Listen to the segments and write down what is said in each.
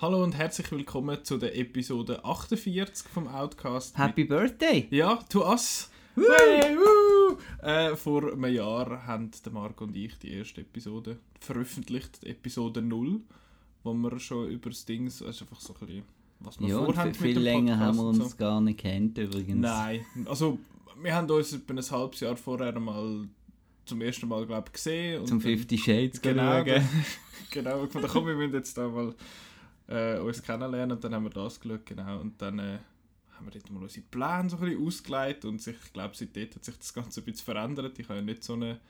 Hallo und herzlich willkommen zu der Episode 48 vom Outcast. Happy Birthday! Ja, to us! Hey, woo! Äh, vor einem Jahr haben der Marc und ich die erste Episode veröffentlicht, Episode 0, wo wir schon über das Ding, also einfach so ein bisschen, was wir Ja, vorhaben viel, viel länger haben wir uns gar nicht kennt übrigens. Nein, also wir haben uns etwa ein halbes Jahr vorher mal zum ersten Mal, glaube ich, gesehen. Zum 50 Shades Genau, genau. Fand, komm, wir müssen jetzt da mal äh, uns kennenlernen und dann haben wir das geschaut, genau. Und dann äh, haben wir dort mal unsere Pläne so ein bisschen ausgelegt und sich, ich glaube, seitdem hat sich das Ganze ein bisschen verändert. Ich habe ja nicht so eine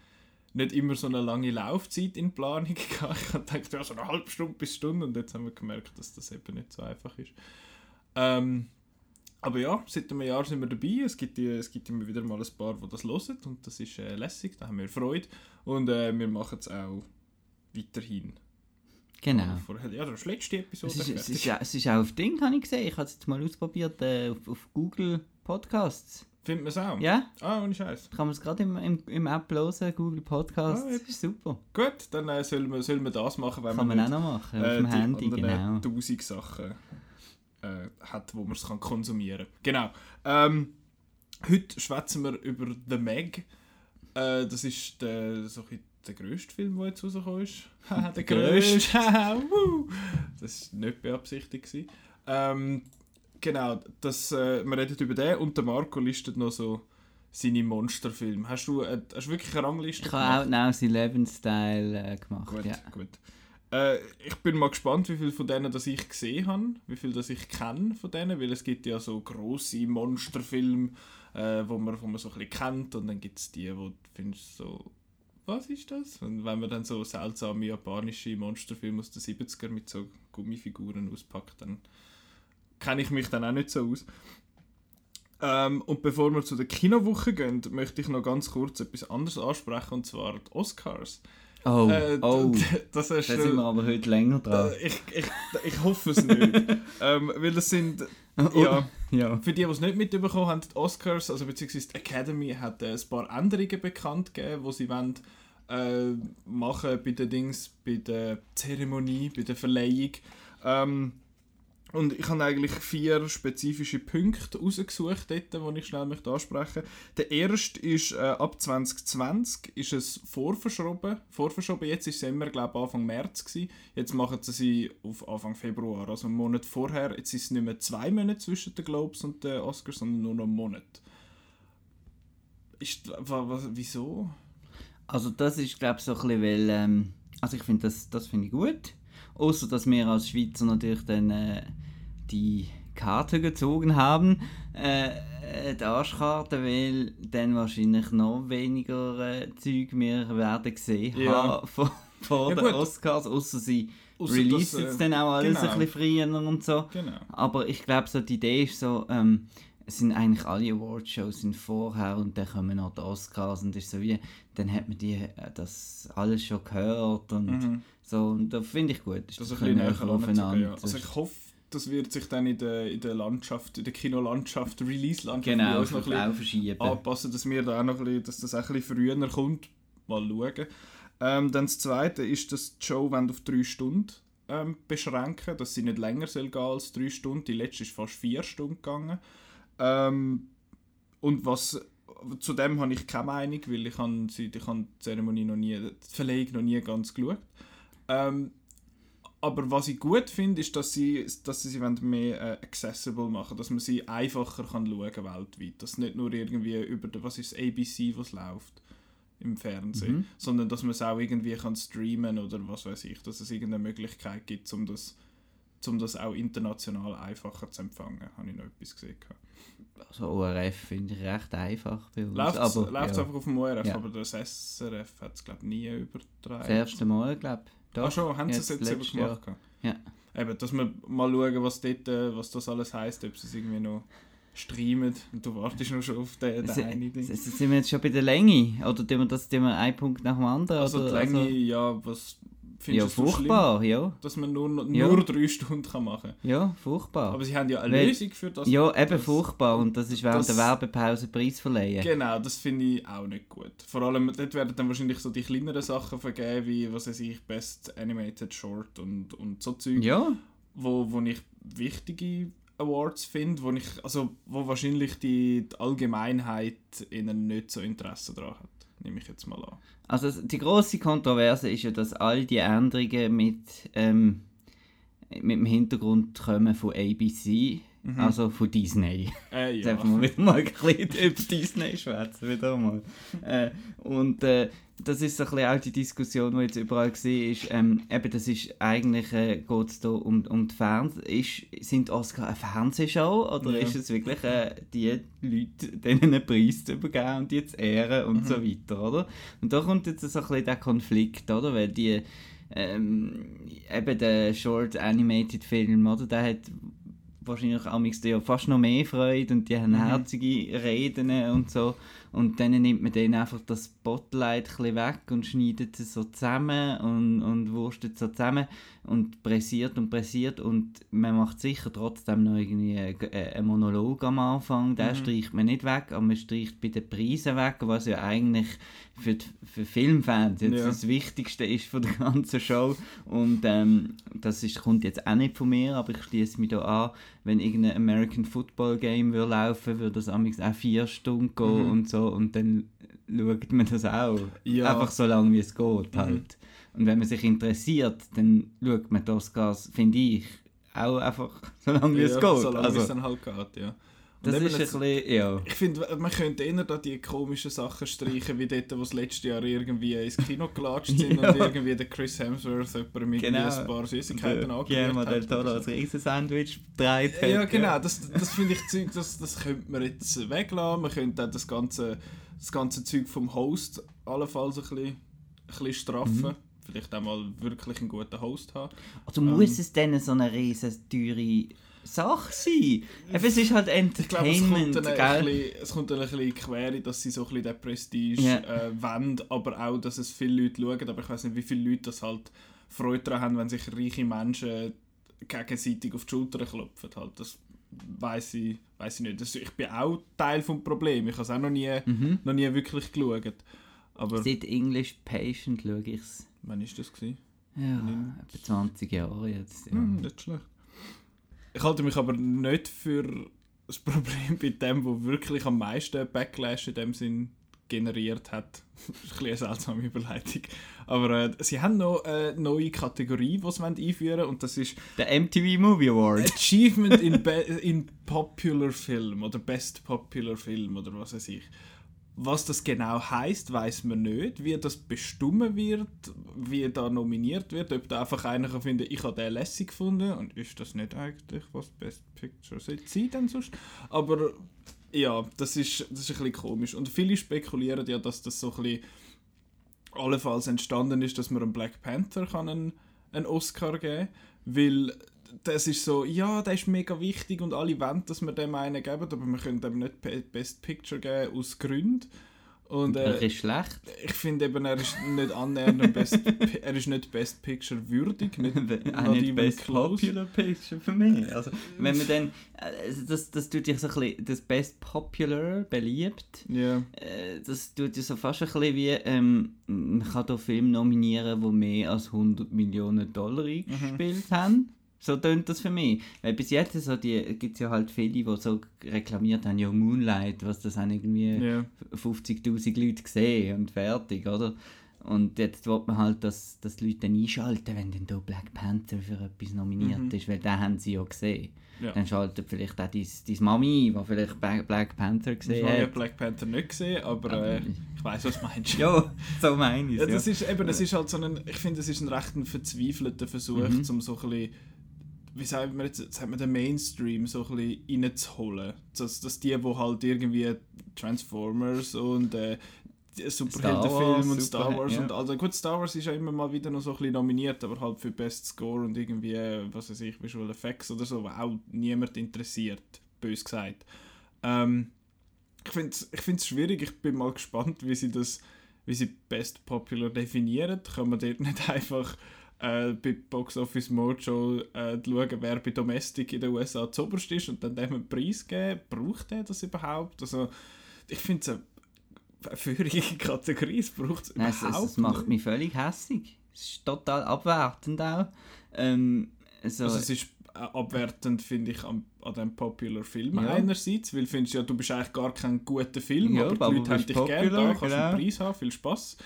nicht immer so eine lange Laufzeit in Planung gehabt. Ich gedacht, ja, so eine halbe Stunde bis Stunde und jetzt haben wir gemerkt, dass das eben nicht so einfach ist. Ähm, aber ja, seit einem Jahr sind wir dabei. Es gibt, es gibt immer wieder mal ein paar, die das hören und das ist äh, lässig, da haben wir Freude. Und äh, wir machen es auch weiterhin. Genau. Ja, das letzte Episode. Es ist, es, ist, ja- es ist auch auf Ding, habe ich gesehen. Ich habe es jetzt mal ausprobiert äh, auf, auf Google Podcasts. Findet man es auch? Ja, Ah, ohne Scheiß. kann man es gerade im, im, im App hören, Google Podcasts. Ah, das ist super. Gut, dann äh, sollen, wir, sollen wir das machen, wenn Kann man man auch noch machen, äh, auf dem Handy, genau. tausend Sachen äh, hat, wo man es kann konsumieren kann. Genau. Ähm, heute schwätzen wir über The Meg. Äh, das ist der, so ein der grösste Film, der jetzt rausgekommen ist. Der grösste. Das war nicht beabsichtigt. Ähm, genau, das, äh, wir reden über den und der Marco listet noch so seine Monsterfilme. Hast du, äh, hast du wirklich eine Rangliste Ich habe Outnows 11 Style äh, gemacht. Gut, Ja. gut. Äh, ich bin mal gespannt, wie viele von denen das ich gesehen habe, wie viele das ich kenne von denen, weil es gibt ja so grosse Monsterfilme, äh, wo, man, wo man so ein bisschen kennt und dann gibt es die, wo du findest so, was ist das? Und wenn man dann so seltsame japanische Monsterfilme aus den 70er mit so Gummifiguren auspackt, dann kenne ich mich dann auch nicht so aus. Ähm, und bevor wir zu der Kinowoche gehen, möchte ich noch ganz kurz etwas anderes ansprechen, und zwar die Oscars. Oh, Äh, oh. das Da sind wir aber heute länger dran. ich, ich, ich hoffe es nicht. ähm, weil das sind, Oh, ja, ja. für die, die es nicht mitbekommen haben, die Oscars, also beziehungsweise die Academy hat äh, ein paar Änderungen bekannt gegeben, die sie wollen, äh, machen bei den Dings, bei der Zeremonie, bei der Verleihung. Ähm, und ich habe eigentlich vier spezifische Punkte rausgesucht, dort, die ich schnell möchte ansprechen Der erste ist, äh, ab 2020 ist es vorverschoben. Vorverschoben, jetzt ist es immer, glaube ich, Anfang März gewesen. Jetzt machen sie sie auf Anfang Februar, also einen Monat vorher. Jetzt ist es nicht mehr zwei Monate zwischen den Globes und den Oscars, sondern nur noch einen Monat. Ist, wieso? Also das ist glaube ich so ein bisschen, weil, ähm, also ich finde das, das finde ich gut. Außer dass wir als Schweizer natürlich dann äh, die Karte gezogen haben, äh, äh, die Arschkarte, weil dann wahrscheinlich noch weniger äh, Zeug wir werden gesehen Ja. haben vor, vor Ja, den. Oscars, außer sie Ausser, releasen dass, es äh, dann auch alles genau. ein bisschen früher und so. Genau. Aber ich glaube, so die Idee ist so, ähm, es sind eigentlich alle Awardshows sind vorher und dann kommen noch die Oscars und ist so wie, dann hat man die, äh, das alles schon gehört und Mhm. so und da finde ich gut, ist Das das ist ein bisschen näher aufeinander. Ja. Das Also ich hoffe, das wird sich dann in der, in der Landschaft, in der Kinolandschaft, Release-Landschaft genau, noch ein bisschen anpassen, dass wir da auch noch ein bisschen, dass das auch ein bisschen früher kommt. Mal schauen. Ähm, dann das Zweite ist, dass die Show auf drei Stunden ähm, beschränken, dass sie nicht länger soll gehen als drei Stunden. Die letzte ist fast vier Stunden gegangen. Ähm, und was zu dem habe ich keine Meinung, weil ich habe, sie- ich habe die Zeremonie noch nie, die Verleihung noch nie ganz geschaut. Ähm, aber was ich gut finde, ist, dass sie, dass sie sie mehr äh, accessible machen, dass man sie einfacher kann schauen weltweit. Dass nicht nur irgendwie über den, was ist das, ABC, was läuft im Fernsehen, Mhm. sondern dass man es auch irgendwie kann streamen oder was weiß ich, dass es irgendeine Möglichkeit gibt, um das, um das auch international einfacher zu empfangen. Habe ich noch etwas gesehen. gehabt. Also ORF finde ich recht einfach bei uns. Läuft es ja, einfach auf dem ORF, Ja. aber das SRF hat es glaube ich nie übertragen. das erste Mal, glaube ich. Ach schon, haben sie es jetzt jetzt gemacht? Ja. Eben, dass wir mal schauen, was, dort, äh, was das alles heisst, ob sie es irgendwie noch streamen. Und du wartest noch schon auf den, den einen Ding. Sind wir jetzt schon bei der Länge? Oder tun wir das tun wir einen Punkt nach dem anderen? Also die oder, Länge, ja, was findest ja, so schlimm? furchtbar, ja. Dass man nur, nur Ja. drei Stunden kann machen kann. Ja, furchtbar. Aber sie haben ja eine Weil- Lösung für das. ja, eben das- furchtbar. Und das ist während das- der Werbepause Preis verleihen. Genau, das finde ich auch nicht gut. Vor allem, dort werden dann wahrscheinlich so die kleineren Sachen vergeben, wie, was weiß ich, Best Animated Short und, und so Zeug. Ja, wo, wo ich wichtige Awards finde, wo ich, also wo wahrscheinlich die, die Allgemeinheit ihnen nicht so Interesse daran hat, nehme ich jetzt mal an. Also die große Kontroverse ist ja, dass all die Änderungen mit, ähm, mit dem Hintergrund kommen von ABC, mhm. also von Disney. Äh, ja. Jetzt wir wieder mal ein bisschen über Disney schwätzen, wieder mal. äh, und äh, das ist so ein bisschen auch die Diskussion, die jetzt überall war, ist, ähm, eben, das ist eigentlich, äh, geht es um, um die Fernseh... Ist, sind Oscar eine Fernsehshow oder ja. ist es wirklich äh, die Leute, denen einen Preis zu übergeben und die zu ehren und mhm. so weiter, oder? Und da kommt jetzt so ein bisschen der Konflikt, oder? Weil die, ähm, eben der Short Animated Film, oder? Der hat wahrscheinlich auch fast noch mehr Freude und die haben mhm. herzige Reden und so. Und dann nimmt man dann einfach das Spotlight ein weg und schneidet es so zusammen und, und wurstet so zusammen und pressiert und pressiert und man macht sicher trotzdem noch irgendwie einen Monolog am Anfang, den mhm. streicht man nicht weg, aber man streicht bei den Preisen weg, was ja eigentlich für, die, für Filmfans jetzt ja. das Wichtigste ist von der ganzen Show und ähm, das ist, kommt jetzt auch nicht von mir, aber ich schließe mich da an, wenn irgendein American Football Game würde laufen, würde das auch vier Stunden gehen mhm. und so und dann schaut man das auch. Ja. Einfach so lange, wie es geht mhm. halt. Und wenn man sich interessiert, dann schaut man das Gas, finde ich, auch einfach so lange, wie ja, es geht. So lange, also, es dann halt geht, ja. Das ist ein bisschen, ja. Ich finde, man könnte eher da die komischen Sachen streichen, wie dort, wo das letzte Jahr irgendwie ins Kino gelatscht sind ja. und irgendwie der Chris Hemsworth jemand mit genau. ein paar Süßigkeiten hat. Ja, del Toro als Riesensandwich gedreht hat. Ja, genau. Das, das finde ich Zeug, das, das könnte man jetzt weglassen. Man könnte auch das ganze, das ganze Zeug vom Host allenfalls ein bisschen, ein bisschen straffen. Mhm. Vielleicht auch mal wirklich einen guten Host haben. Also muss ähm, es denn so eine riesen teure Sache sein. Es ist halt Entertainment. Ich glaube, es, kommt dann ein bisschen, es kommt dann ein bisschen quer, dass sie so ein bisschen den Prestige yeah. äh, wollen, aber auch, dass es viele Leute schauen. Aber ich weiß nicht, wie viele Leute das halt Freude daran haben, wenn sich reiche Menschen gegenseitig auf die Schulter klopfen. Halt. Das weiß ich, weiss ich nicht. Das, ich bin auch Teil des Problems. Ich habe es auch noch nie, mhm. noch nie wirklich geschaut. Aber Seit English Patient schaue ich es. Wann war das? Gewesen? Ja, etwa 20 Jahre jetzt. Ja. Hm, nicht schlecht. Ich halte mich aber nicht für das Problem bei dem, wo wirklich am meisten Backlash in dem Sinn generiert hat. das ist ein eine seltsame Überleitung. Aber äh, sie haben noch eine neue Kategorie, die sie einführen wollen, und das ist... Der MTV Movie Award. Achievement in, in Popular Film oder Best Popular Film oder was weiß ich. Was das genau heißt, weiß man nicht. Wie das bestimmen wird, wie da nominiert wird, ob da einfach einer kann finden, ich habe den lässig gefunden und ist das nicht eigentlich was Best Picture sollte sein dann sonst. Aber ja, das ist, das ist ein bisschen komisch. Und viele spekulieren ja, dass das so ein bisschen allenfalls entstanden ist, dass man einem Black Panther kann einen, einen Oscar geben kann, weil das ist so, ja, der ist mega wichtig und alle wollen, dass wir dem einen geben, aber wir können dem nicht Best Picture geben aus Gründen. Und, äh, er ist schlecht. Ich finde eben, er ist nicht annähernd Best, er ist nicht Best Picture würdig, nicht, not nicht Best close. Popular Picture für mich. Also, wenn man dann, also das, das tut dich so ein bisschen, das Best Popular, beliebt, yeah. äh, das tut dich so fast ein bisschen wie, ähm, man kann hier Filme nominieren, die mehr als 100 Millionen Dollar mhm. eingespielt mhm. haben. So tönt das für mich. Weil bis jetzt so gibt es ja halt viele, die so reklamiert haben, ja Moonlight, was das haben irgendwie yeah. 50'000 Leute gesehen und fertig, oder? Und jetzt will man halt, dass, dass die Leute dann einschalten, wenn dann da Black Panther für etwas nominiert mhm. ist, weil den haben sie ja gesehen. Ja. Dann schaltet vielleicht auch deine Mami die vielleicht Black Panther gesehen hat. Ich habe Black Panther nicht gesehen, aber äh, ich weiß was du meinst. ja, so meine ich ja, das ja. ist eben, es ist halt so ein, ich finde, es ist ein recht verzweifelter Versuch, mhm. um so ein bisschen wie sagt man jetzt, sagt man den Mainstream so ein bisschen reinzuholen. Dass, dass die, die halt irgendwie Transformers und äh, Superheldenfilm und Star Wars ja. und also gut Star Wars ist ja immer mal wieder noch so ein bisschen nominiert aber halt für Best Score und irgendwie was weiß ich Visual Effects oder so was auch niemand interessiert bös gesagt ähm, ich finde es ich find's schwierig ich bin mal gespannt wie sie das wie sie Best Popular definieren kann man dort nicht einfach äh, bei Box Office Mojo äh, schauen, wer bei Domestic in den USA zuoberst ist und dann dem einen Preis geben. Braucht er das überhaupt? Also, ich finde es eine führige Kategorie, es braucht es überhaupt es, es macht mich völlig hässlich. Es ist total abwertend auch. Ähm, so, also es ist äh, abwertend, finde ich, an, an dem Popular Film Ja. einerseits, weil du findest ja, du bist eigentlich gar kein guter Film, Ja, aber die Leute haben dich gerne da, kannst genau. einen Preis haben, viel Spass.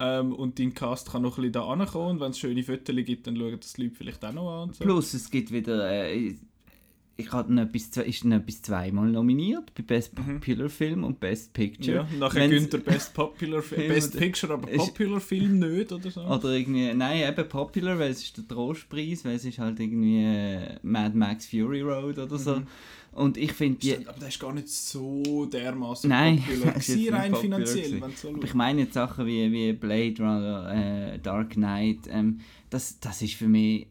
Ähm, und dein Cast kann noch ein bisschen da ankommen und wenn es schöne Fotos gibt, dann schauen das die Leute vielleicht auch noch an und so. Plus, es gibt wieder. Äh, ich hatte noch zwe- ist noch etwas zweimal nominiert bei Best Popular Film und Best Picture. Ja, nachher Wenn's- Günther Best Popular Film, Best Picture, aber Popular Film nicht oder so. Oder irgendwie, nein, eben Popular, weil es ist der Trostpreis, weil es ist halt irgendwie äh, Mad Max Fury Road oder so. Mhm. Und ich finde, die, aber das ist gar nicht so dermaßen Nein, popular gewesen, rein finanziell, wenn so aber ich meine jetzt Sachen wie, wie Blade Runner, äh, Dark Knight, ähm, das, das ist für mich,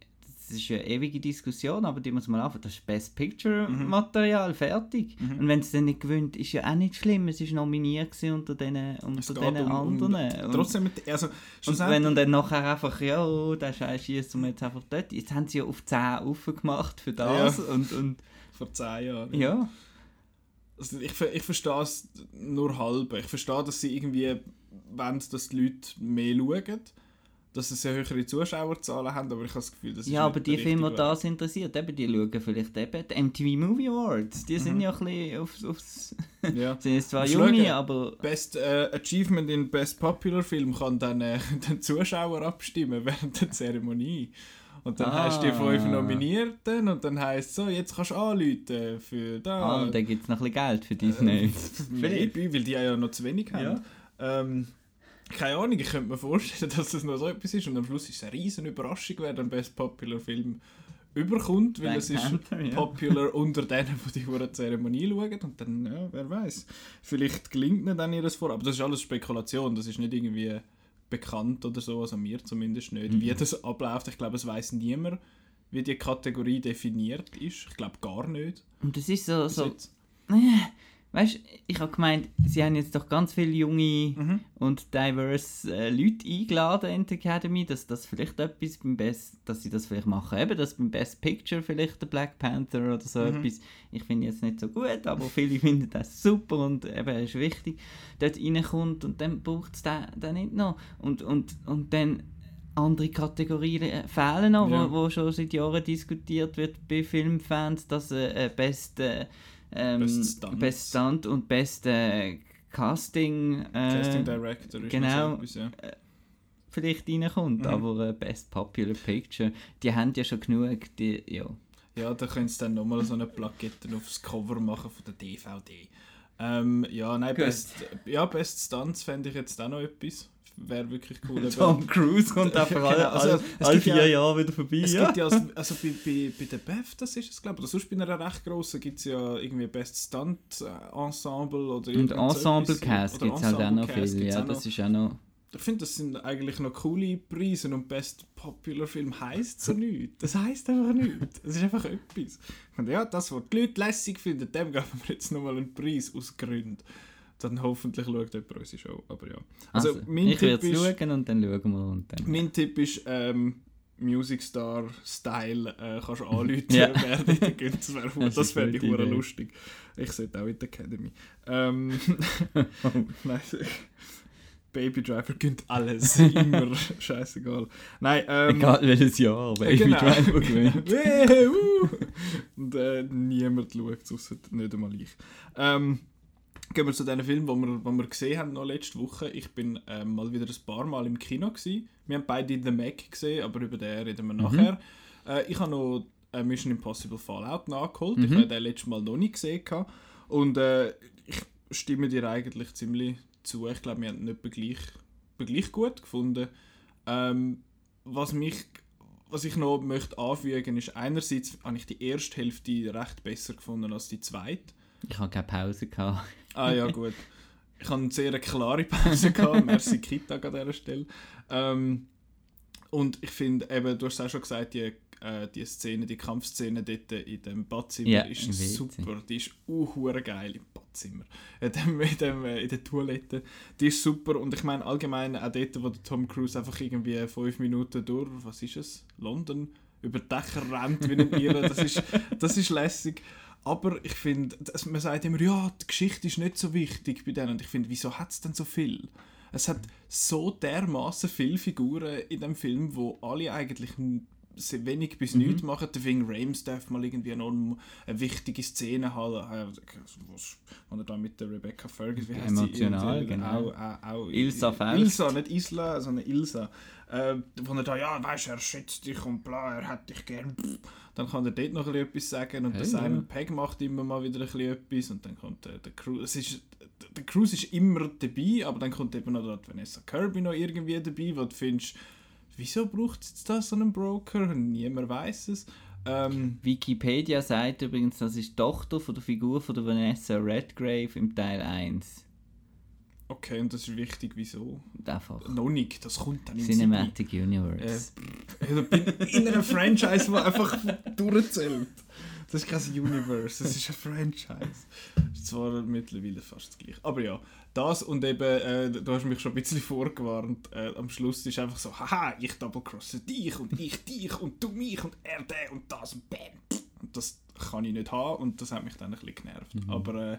das ist eine ewige Diskussion, aber die muss man anfangen. Das ist Best Picture Mhm. Fertig. Und wenn es dann nicht gewinnt, ist ja auch nicht schlimm. Es ist nominiert unter den, Es unter den um- anderen. Und- Trotzdem, mit- also, Und wenn und dann nachher einfach, ja, oh, der Scheiß schießt jetzt einfach dort. Jetzt haben sie ja auf 10 aufgemacht für das. Ja. Und, und vor zehn Jahren. ja. Also ich, ich verstehe es nur halb. Ich verstehe, dass sie irgendwie wollen, dass die Leute mehr schauen, dass sie höhere Zuschauerzahlen haben, aber ich habe das Gefühl, das ist Ja, aber die Filme, die das interessiert, eben, die schauen vielleicht eben die MTV Movie Awards. Die sind Mhm. ja ein bisschen aufs... aufs Ja. sind jetzt zwar junge, aber... Best äh, Achievement in Best Popular Film kann dann äh, den Zuschauer abstimmen während der Zeremonie. Und dann Ah. hast du die fünf Nominierten und dann heisst es so, jetzt kannst du anrufen für da. Ah, und dann gibt es noch ein bisschen Geld für Disney. Maybe, weil die ja noch zu wenig haben. Ja. Ähm, keine Ahnung, ich könnte mir vorstellen, dass das noch so etwas ist und am Schluss ist es eine riesen Überraschung, wer den Best Popular Film überkommt, weil Black es ist Panther, ja. popular unter denen, die die hure Zeremonie schauen und dann, ja, wer weiß. Vielleicht gelingt ihnen dann ihres vor, aber das ist alles Spekulation, das ist nicht irgendwie bekannt oder so, also mir zumindest nicht, Mhm. wie das abläuft. Ich glaube, es weiß niemand, wie die Kategorie definiert ist. Ich glaube gar nicht. Und das ist so... so. weißt du, ich habe gemeint, sie haben jetzt doch ganz viele junge Mhm. und diverse äh, Leute eingeladen in die Academy, dass das vielleicht etwas beim Best, dass sie das vielleicht machen. Eben, dass beim Best Picture vielleicht der Black Panther oder so Mhm. etwas, ich finde jetzt nicht so gut, aber viele finden das super und eben ist wichtig, dort reinkommt und dann braucht es den, den nicht noch. Und, und, und dann andere Kategorien äh, fehlen noch, Ja. wo, wo schon seit Jahren diskutiert wird bei Filmfans, dass äh, äh, Best, äh, ähm, Best Stunts. Best Stunt und Best äh, Casting, äh, Casting Director ist genau. so etwas, ja. vielleicht reinkommt, Mhm. aber äh, Best Popular Picture, die haben ja schon genug, die, ja. Ja, da können sie dann nochmal so eine Plakette aufs Cover machen von der DVD. Ähm, ja, nein. Best, ja, Best Stunts fände ich jetzt auch noch etwas. Wäre wirklich cool. Tom Cruise kommt einfach genau, alle, also, alle, alle vier ja- Jahre wieder vorbei. Es ja. gibt ja, also, also bei, bei, bei der BEF, das ist es glaube ich, oder sonst bei einer recht grossen gibt es ja irgendwie Best Stunt äh, Ensemble oder und Ensemble. Cast gibt es halt auch noch viel, ja, das ist auch noch... Ich finde, das sind eigentlich noch coole Preise und Best Popular Film heisst so nichts. Das heisst einfach nichts. Es ist einfach etwas. Und ja, das, was die Leute lässig finden, dem geben wir jetzt nochmal einen Preis aus Gründen. Dann hoffentlich schaut jemand unsere Show. Aber ja. Also, Also, mein ich Tipp ist- schauen und dann schauen wir und dann... Mein Tipp ist, ähm, Music Star Style äh, kannst du anrufen, Ja. wer dort geht. Das wäre Das das eine ich hure lustig. Ich sollte auch in der Academy. Ähm, nein, Baby Driver gönnt alles. Immer. Scheißegal. Nein, ähm, Egal welches Jahr, bin genau. Weh, uh. Und äh, niemand schaut es, ausser nicht einmal ich. Ähm, gehen wir zu den Filmen, die wir, die wir gesehen haben noch letzte Woche. Ich bin ähm, mal wieder ein paar Mal im Kino. Gewesen. Wir haben beide The Mac gesehen, aber über den reden wir nachher. Äh, ich habe noch äh, Mission Impossible Fallout nachgeholt. Ich Mhm. habe den letztes Mal noch nicht gesehen. Und äh, ich stimme dir eigentlich ziemlich zu. Ich glaube, wir haben nicht gleich, gleich gut gefunden. Ähm, was mich was ich noch möchte anfügen ist, einerseits habe ich die erste Hälfte recht besser gefunden als die zweite. Ich habe keine Pause gehabt. Ah ja, gut. Ich habe eine sehr klare Pause gehabt. Merci Kitag an dieser Stelle. Ähm, und ich finde, eben, du hast es auch schon gesagt, die, äh, die Szene, die Kampfszene dort in dem Badzimmer Ja, ist super. Die ist uh, geil im Badzimmer. In, dem, in, dem, äh, in der Toilette. Die ist super. Und ich meine allgemein auch dort, wo der Tom Cruise einfach irgendwie fünf Minuten durch, was ist es? London? Über Dächer rennt wie ein Irrer. Das ist, das ist lässig. Aber ich finde, man sagt immer, ja, die Geschichte ist nicht so wichtig bei denen. Und ich finde, wieso hat es denn so viel? Es hat so dermaßen viele Figuren in dem Film, wo alle eigentlich wenig bis Mhm. nichts machen. Der Ving Rames darf mal irgendwie noch eine wichtige Szene haben, äh, was, wo er da mit der Rebecca Fergus, wie heißt sie? Emotional, Irgendwie, genau. Auch, auch, auch, Ilsa Faust. Ilsa, nicht Isla, sondern Ilsa. Äh, wo er da, ja, weißt du, er schätzt dich und bla, er hat dich gern. Dann kann er dort noch ein bisschen etwas sagen und Hey, der Simon ja. Pegg macht immer mal wieder ein bisschen etwas und dann kommt äh, der Cruise. Es ist, der Cruise ist immer dabei, aber dann kommt eben noch dort Vanessa Kirby noch irgendwie dabei, wo du findest, wieso braucht es jetzt da so einen Broker? Niemand weiß es. Ähm, Wikipedia sagt übrigens, das ist die Tochter von der Figur von der Vanessa Redgrave im Teil 1. okay, und das ist wichtig, wieso? Einfach. Noch nicht, das kommt dann im Cinematic Universe. Äh, ich bin in einer Franchise, die einfach durchzählt. Das ist kein Universe, das ist ein Franchise. Das ist zwar mittlerweile fast das gleiche. Aber ja, das und eben, äh, du hast mich schon ein bisschen vorgewarnt, äh, am Schluss ist einfach so, haha, ich double-crosse dich und ich dich und du mich und er der und das und bam. Und das kann ich nicht haben und das hat mich dann ein bisschen genervt. Aber äh,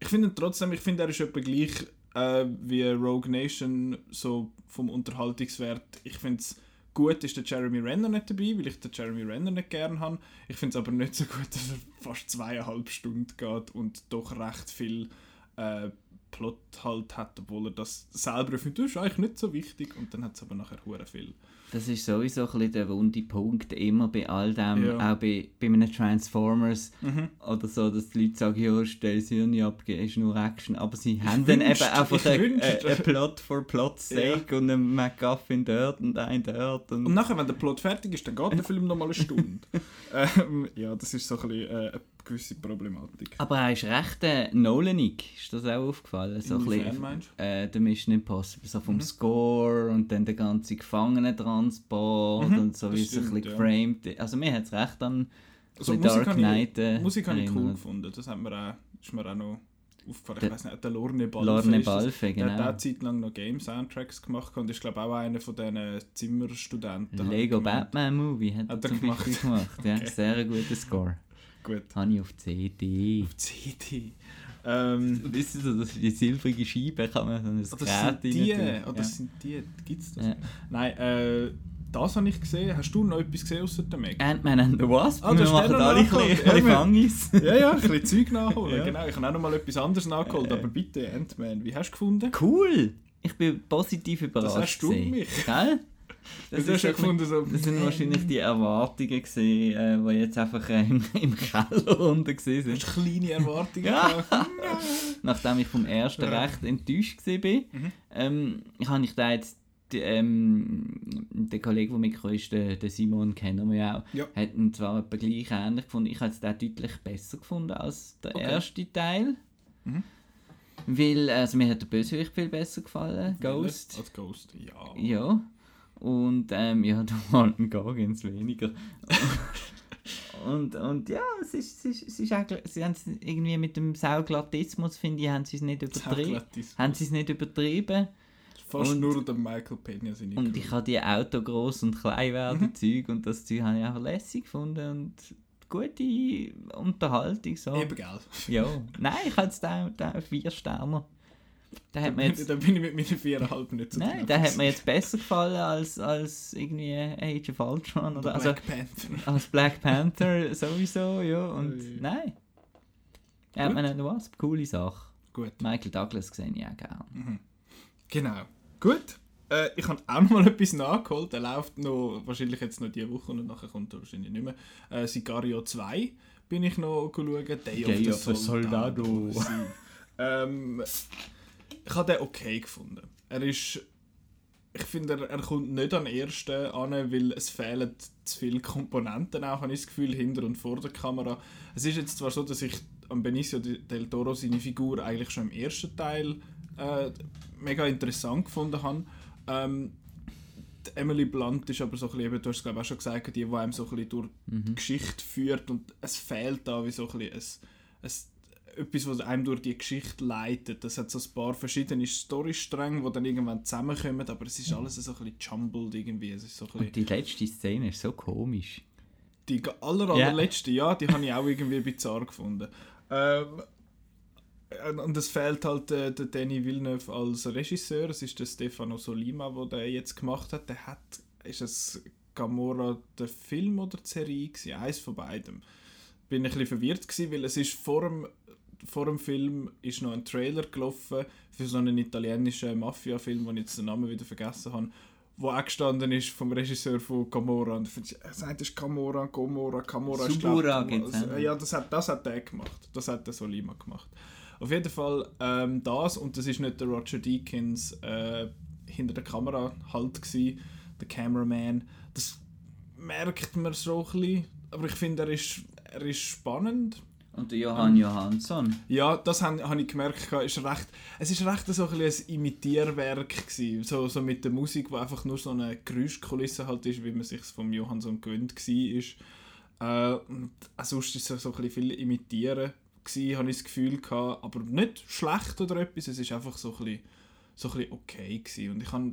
ich finde trotzdem, ich finde, er ist etwa gleich äh, wie Rogue Nation, so vom Unterhaltungswert. Ich finde es gut, ist der Jeremy Renner nicht dabei, weil ich den Jeremy Renner nicht gern habe. Ich finde es aber nicht so gut, dass er fast zweieinhalb Stunden geht und doch recht viel äh, Plot halt hat, obwohl er das selber findet, das ist eigentlich nicht so wichtig und dann hat es aber nachher hure viel. Das ist sowieso ein bisschen der wunde Punkt immer bei all dem, Ja. auch bei, bei einem Transformers Mhm. oder so, dass die Leute sagen, ja, stell das Hirn ab, ist nur Action, aber sie haben dann eben einfach ich einen ein Plot for Plot's sake und einen MacGuffin dort und einen dort und Und nachher, wenn der Plot fertig ist, dann geht der Film nochmal eine Stunde. ähm, ja, das ist so ein bisschen äh, gewisse Problematik. Aber er ist recht äh, Nolanig, ist das auch aufgefallen? So ein Inwiefern bisschen, meinst äh, der Mission Impossible, so Mhm. vom Score und dann der ganze Gefangenentransport Mhm, und so wie es ein bisschen ja. geframed Also mir hat es recht an Also Musik Dark ich- Knight äh, Musik habe ich cool gefunden. Das hat mir auch, ist mir auch noch aufgefallen. Ich weiß nicht, der Lorne Balfe. Lorne. Balfe, Der hat genau. auch Zeit lang noch Game-Soundtracks gemacht und ist glaube auch einer von diesen Zimmerstudenten. ich Lego. Batman Movie hat, Hat er er zum Beispiel gemacht. Ja, Okay. sehr guter Score. Gut. Habe ich auf CD. CD. Ähm, Wisst ihr, so, das ist die silbrige Scheibe kann man so ein das Gerät sind die, tun. oh, das sind die, gibt's das? Ja. Nein, äh, das habe ich gesehen. Hast du noch etwas gesehen außer der Meg? Ant-Man and the Wasp, Ah, wir machen alle ein bisschen- Ja, Fangis. ja, ja, ein bisschen Zeug nachholen. Ja. Genau, ich habe auch noch mal etwas anderes nachgeholt. Äh. Aber bitte, Ant-Man, wie hast du gefunden? Cool! Ich bin positiv überrascht. hast du mich. Gell? Das du so- gefunden, so... Das sind wahrscheinlich die Erwartungen gewesen, äh, die jetzt einfach äh, im, im Keller unten sind. Hast du kleine Erwartungen Ja. Nachdem ich vom ersten Ja. recht enttäuscht war, Mhm. ähm, habe ich da jetzt die, ähm, der Kollege, der mitgekommen ist, der, der Simon, kennen wir ja auch, Ja. hat ihn zwar etwa gleich ähnlich gefunden. Ich habe es den deutlich besser gefunden als der Okay. erste Teil. Mhm. Weil, also mir hat der Bösewicht viel besser gefallen, Ghost. Als Ghost, ja. Ja. Und ähm, ja, der Walton Goggins weniger. und, und ja, es ist, es ist, es ist eigentlich, sie haben es irgendwie mit dem Sauglattismus, finde ich, haben sie es nicht übertrieben. Haben sie es nicht übertrieben. Fast und- nur der Michael Pena sind nicht Und cool. ich habe die Auto groß und klein werden Mhm. Zeug und das Zeug habe ich einfach lässig gefunden und gute Unterhaltung so. Eben, gell? Ja, nein, ich habe jetzt da, da vier Sterne. Da hat mir bin, jetzt, da bin ich mit meinen viereinhalb nicht so nein, der hat mir jetzt besser gefallen als, als irgendwie Age of Ultron oder Oder also Black Panther. als Black Panther sowieso, ja und Ui. nein. Ja, Gut. man eine Wasp, coole Sache. Gut. Michael Douglas sehe ich auch gerne. Genau. Gut. Äh, ich habe auch noch mal etwas nachgeholt. Der läuft noch, wahrscheinlich jetzt noch diese Woche und nachher kommt er wahrscheinlich nicht mehr. Äh, Sicario 2 bin ich noch schauen. Day, Day of the, of the Soldado. Soldado. Ähm, ich habe den okay gefunden. Er ist... Ich finde, er, er kommt nicht an den ersten an, weil es fehlen zu viele Komponenten auch, habe ich das Gefühl, hinter und vor der Kamera. Es ist jetzt zwar so, dass ich am Benicio del Toro seine Figur eigentlich schon im ersten Teil äh, mega interessant gefunden habe. Ähm, Emily Blunt ist aber so ein bisschen, du hast es glaube ich auch schon gesagt, die, die einem so ein bisschen durch die Geschichte führt und es fehlt da wie so ein bisschen ein, ein, etwas, was einem durch die Geschichte leitet. Das hat so ein paar verschiedene Storystränge, die dann irgendwann zusammenkommen, aber es ist alles so ein bisschen jumbled irgendwie. Es ist so ein bisschen Und die letzte Szene ist so komisch. die aller, allerletzte, ja, die habe ich auch irgendwie bizarr gefunden. Ähm, äh, und es fehlt halt äh, der Danny Villeneuve als Regisseur. Es ist der Stefano Solima, der den jetzt gemacht hat. Der hat ist es Gamora der Film oder die Serie gewesen? Eins von beidem. Bin ich ein bisschen verwirrt gewesen, weil es ist vor dem, vor dem Film ist noch ein Trailer gelaufen für so einen italienischen Mafia-Film, wo ich jetzt den Namen wieder vergessen habe, wo auch gestanden ist vom Regisseur von Gamora. Und ich er sagt, das ist Gamora, Gomora, Gamora. Subura geht's, also, Ja, das hat, das hat er gemacht. Das hat der Solima gemacht. Auf jeden Fall ähm, das, und das ist nicht der Roger Deakins äh, hinter der Kamera halt gewesen, der Cameraman. Das merkt man so ein bisschen, aber ich finde, er ist, er ist spannend. Und der Johann Ähm, Johansson. Ja, das habe hab ich gemerkt. Ist recht, es ist recht so ein, ein Imitierwerk gewesen. So, so mit der Musik, wo einfach nur so eine Geräuschkulisse halt ist, wie man sich vom Johansson gewöhnt war. Äh, und auch sonst ist es so ein bisschen viel Imitieren gewesen, habe ich das Gefühl gehabt. Aber nicht schlecht oder etwas, es ist einfach so ein bisschen, so ein bisschen okay gewesen. Und ich habe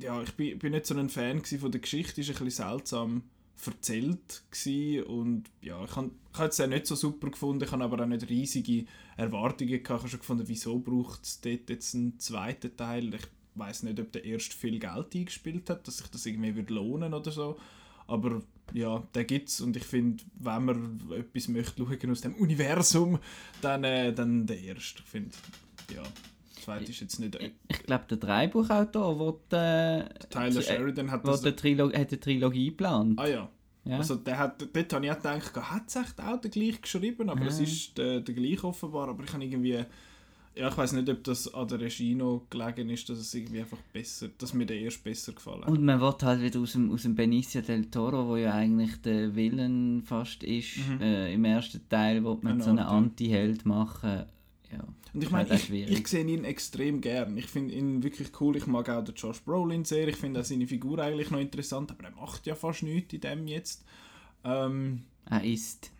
ja, ich bin, bin nicht so ein Fan von der Geschichte, ist ein bisschen seltsam erzählt gewesen. und ja, ich habe es ja nicht so super gefunden, ich habe aber auch nicht riesige Erwartungen gehabt. Ich habe schon gefunden, wieso braucht es dort jetzt einen zweiten Teil? Ich weiß nicht, ob der erste viel Geld eingespielt hat, dass sich das irgendwie würde lohnen oder so. Aber ja, den gibt es und ich finde, wenn man etwas möchte schauen aus dem Universum, dann, äh, dann der erste. Ich finde, ja, zweite ist jetzt nicht... Ich, ich glaube, der Dreibuchautor wird, äh, Tyler äh, Sheridan hat das... eine Trilo hat eine Trilogie geplant. Ah ja. Ja. Also der hat, dort habe ich auch gedacht, hat es echt auch der gleich geschrieben, aber es ist der, der gleich offenbar, aber ich habe irgendwie, ja ich weiß nicht, ob das an der Regie noch gelegen ist, dass es irgendwie einfach besser, dass mir der erst besser gefallen hat. Und man wird halt wieder aus dem, aus dem Benicio del Toro, wo ja eigentlich der Villain fast ist, Mhm. äh, im ersten Teil, wo man Eine so einen. Anti-Held machen. Ja. Und ich meine, halt ich, ich sehe ihn extrem gern. Ich finde ihn wirklich cool. Ich mag auch den Josh Brolin sehr. Ich finde auch seine Figur eigentlich noch interessant, aber er macht ja fast nichts in dem jetzt. Ähm, Er ist.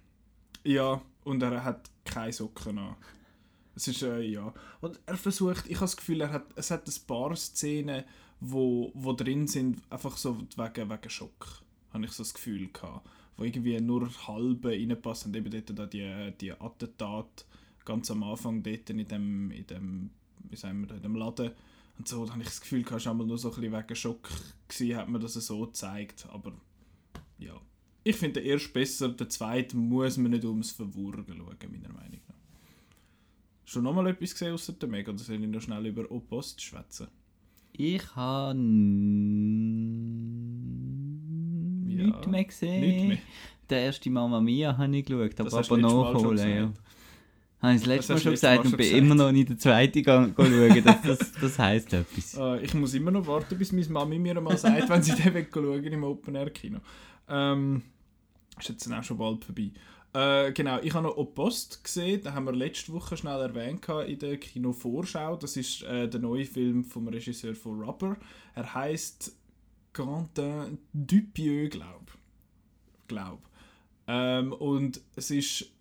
Ja, und er hat keine Socken an. Es ist, äh, ja. Und er versucht, ich habe das Gefühl, er hat, es hat ein paar Szenen, wo, wo drin sind, einfach so wegen, wegen Schock, habe ich so das Gefühl gehabt. Wo irgendwie nur halbe reinpassen. Und eben dort da die, die Attentat ganz am Anfang dort in dem, in dem, wie sagen wir, in dem Laden. Und so, da habe ich das Gefühl es war einmal nur so ein bisschen wegen Schock gewesen, hat man das so gezeigt. Aber ja. Ich finde den ersten besser, den zweiten muss man nicht ums Verwurgen schauen, meiner Meinung nach. Schon nochmal etwas gesehen außer der Meg, oder soll ich noch schnell über Opost schwätzen? Ich habe Ja, nichts mehr gesehen. Nicht mehr. Der erste Mama Mia habe ich geschaut, Das aber hast du aber Mal nachholen. Ja. Habe ich das letzte Mal schon gesagt und bin gesagt. immer noch nicht den zweiten gegangen schauen. Das, das, das heisst etwas. Äh, ich muss immer noch warten, bis meine Mami mir mal sagt, wenn sie den weg schauen im Open-Air-Kino. Ähm, ist jetzt dann auch schon bald vorbei. Äh, genau, ich habe noch Opost gesehen, den haben wir letzte Woche schnell erwähnt in der Kinovorschau. Das ist äh, der neue Film vom Regisseur von Rubber. Er heißt Quentin Dupieux, glaube glaub. ähm, Und es ist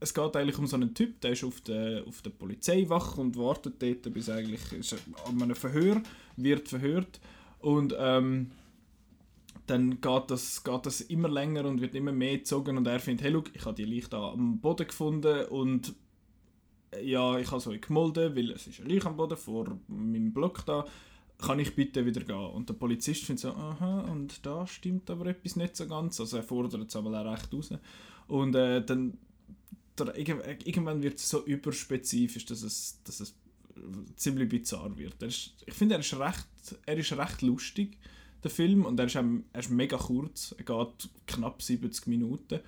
es geht eigentlich um so einen Typ, der ist auf der, auf der Polizeiwache und wartet dort, bis eigentlich ist an einem Verhör wird verhört und ähm, dann geht das, geht das immer länger und wird immer mehr gezogen und er findet, hey, look, ich habe die Leiche am Boden gefunden und äh, ja, ich habe so gemolden, weil es ist eine Leiche am Boden vor meinem Block da, kann ich bitte wieder gehen? Und der Polizist findet so, aha, und da stimmt aber etwas nicht so ganz, also er fordert es aber auch recht raus. Und äh, dann irgendwann wird es so überspezifisch, dass es, dass es ziemlich bizarr wird. Ist, ich finde, er ist recht, er ist recht lustig, der Film, und er ist, auch- er ist mega kurz. Er geht knapp 70 Minuten.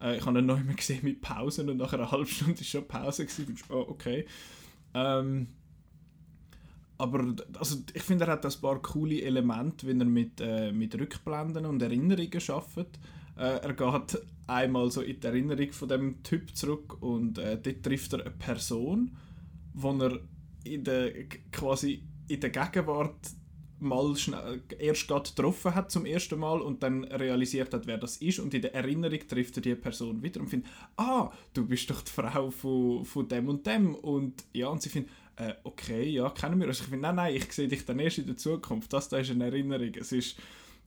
Äh, ich habe ihn noch immer gesehen mit Pausen und nach einer halben Stunde war schon Pause. Gewesen. Oh, okay. Ähm, aber also, ich finde, er hat ein paar coole Elemente, wenn er mit, äh, mit Rückblenden und Erinnerungen arbeitet. Äh, er geht einmal so in die Erinnerung von dem Typ zurück und äh, dort trifft er eine Person, wo er in der, quasi in der Gegenwart mal schnell, erst gerade getroffen hat zum ersten Mal und dann realisiert hat, wer das ist und in der Erinnerung trifft er die Person wieder und findet, ah, du bist doch die Frau von, von dem und dem und ja, und sie findet, äh, okay, ja, kennen wir uns. Ich finde, nein, nein, ich sehe dich dann erst in der Zukunft, das da ist eine Erinnerung, es ist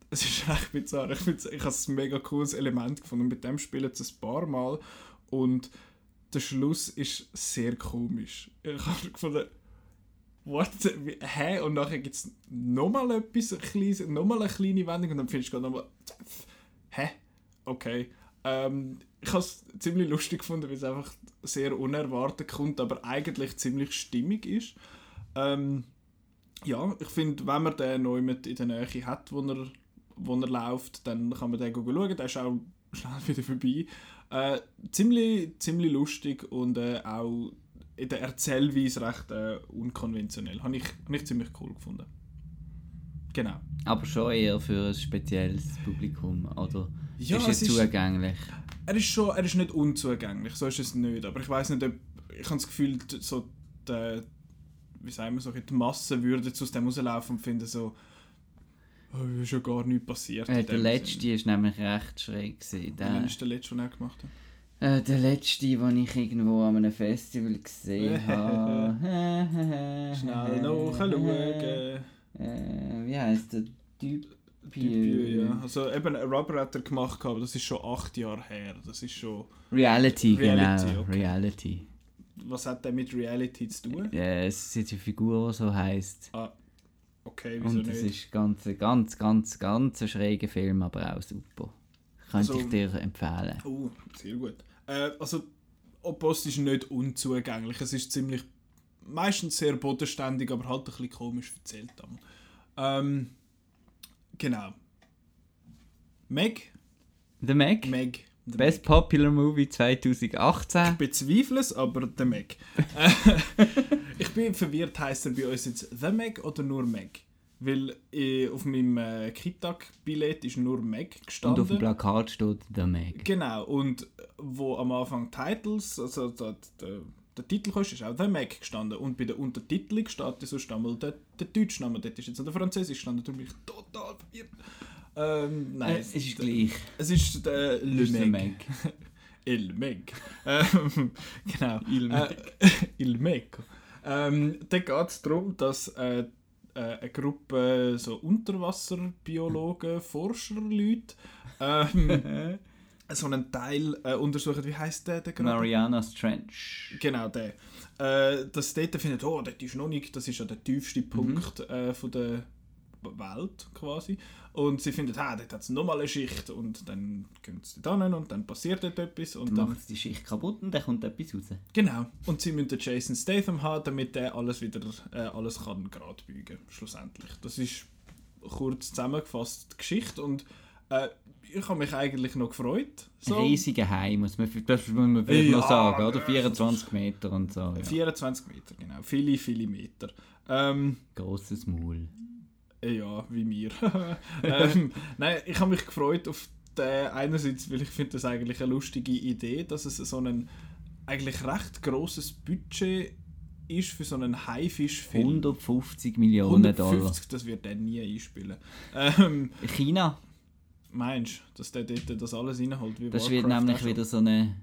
es ist echt bizarr. Ich, ich habe es ein mega cooles Element gefunden. Mit dem spielen sie ein paar Mal und der Schluss ist sehr komisch. Ich habe gefunden, what, hä? Und nachher gibt es nochmal etwas, ein kleines- nochmal eine kleine Wendung und dann findest du nochmal, hä? Okay. Ähm, ich habe es ziemlich lustig gefunden, weil es einfach sehr unerwartet kommt, aber eigentlich ziemlich stimmig ist. Ähm, ja, ich finde, wenn man den neu mit in der Nähe hat, wo er, wo er läuft, dann kann man den schauen. Der ist auch schnell wieder vorbei. Äh, ziemlich, ziemlich lustig und äh, auch in der Erzählweise recht äh, unkonventionell. Habe ich, hab ich ziemlich cool gefunden. Genau. Aber schon eher für ein spezielles Publikum, oder Ja, ist es, es ist- zugänglich? Er ist schon, er ist nicht unzugänglich, so ist es nicht. Aber ich weiß nicht, ob ich habe das Gefühl, so die, wie sagen wir so, die Masse würde aus dem rauslaufen und finden so, oh, ist ja gar nichts passiert. Äh, der letzte Sinn. ist nämlich recht schräg. Gewesen. Der, ist der letzte, den er gemacht hat? äh, der letzte, den ich irgendwo an einem Festival gesehen habe. Schnell nachschauen. Äh, wie heißt der Typ? Typ, ja. Also eben, Rubber hat er gemacht, aber das ist schon acht Jahre her. Das ist schon... Reality, Reality, genau. okay. Reality. Was hat der mit Reality zu tun? Äh, es ist eine Figur, die so heisst. Okay, wieso Und es nicht? ist ganz, ganz, ganz, ganz ein schräger Film, aber auch super. Könnte Also- ich dir empfehlen. Oh, sehr gut. Äh, also, Oppost ist nicht unzugänglich. Es ist ziemlich, meistens sehr bodenständig, aber halt ein bisschen komisch erzählt. Ähm, genau. Meg? The Meg, Meg. Der Best Popular Movie 2018. Ich bezweifle es, aber der Meg. ich bin verwirrt, heißt er bei uns jetzt The Meg oder nur Meg? Weil äh, auf meinem äh, Kitag-Billett ist nur Und gestanden. auf dem Plakat steht The Meg. Genau, und wo am Anfang Titles, also der, der, der Titel ist, ist auch The Mac gestanden. Und bei der Untertitelung steht sonst einmal der, der deutsche Name. Dort ist jetzt der Französisch gestanden, darum bin ich total verwirrt. Ähm, nein, Äh, es ist gleich. Es ist der Le ist The Meg. Il Meg. ähm, genau. Il Äh, Il Meg. Ähm, da geht es darum, dass äh, äh, eine Gruppe so Unterwasserbiologen, Forscherleute ähm, so einen Teil äh, untersuchen. Wie heißt der, der gerade? Marianas Trench. Genau, der. Äh, dass dort findet, oh, dort ist noch nicht, das ist ja der tiefste Mhm. Punkt äh, von der Welt quasi. Und sie findet, ah, dort hat es nochmal eine Schicht. Und dann gehen sie da hin und dann passiert dort etwas. Und Dann dann, macht sie die Schicht kaputt und dann kommt etwas raus. genau. Und sie müssen Jason Statham haben, damit der alles wieder äh, alles kann gerade biegen schlussendlich. Das ist kurz zusammengefasst die Geschichte. Und äh, ich habe mich eigentlich noch gefreut. Ein riesiger Hai, muss man, das muss man vielleicht Ja, noch sagen, oder? das 24 Meter und so. Ja. 24 Meter, genau. Viele, viele Meter. Ähm, Grosses Maul. Äh, Ja, wie mir. ähm, nein, ich habe mich gefreut auf den einerseits, weil ich finde das eigentlich eine lustige Idee, dass es so ein eigentlich recht großes Budget ist für so einen Haifischfilm. 150 Millionen Dollar. 150, das wird der nie einspielen. Ähm, China, meinst du, dass der dort das alles reinholt? Wie das wird Warcraft nämlich auch schon? wieder so eine,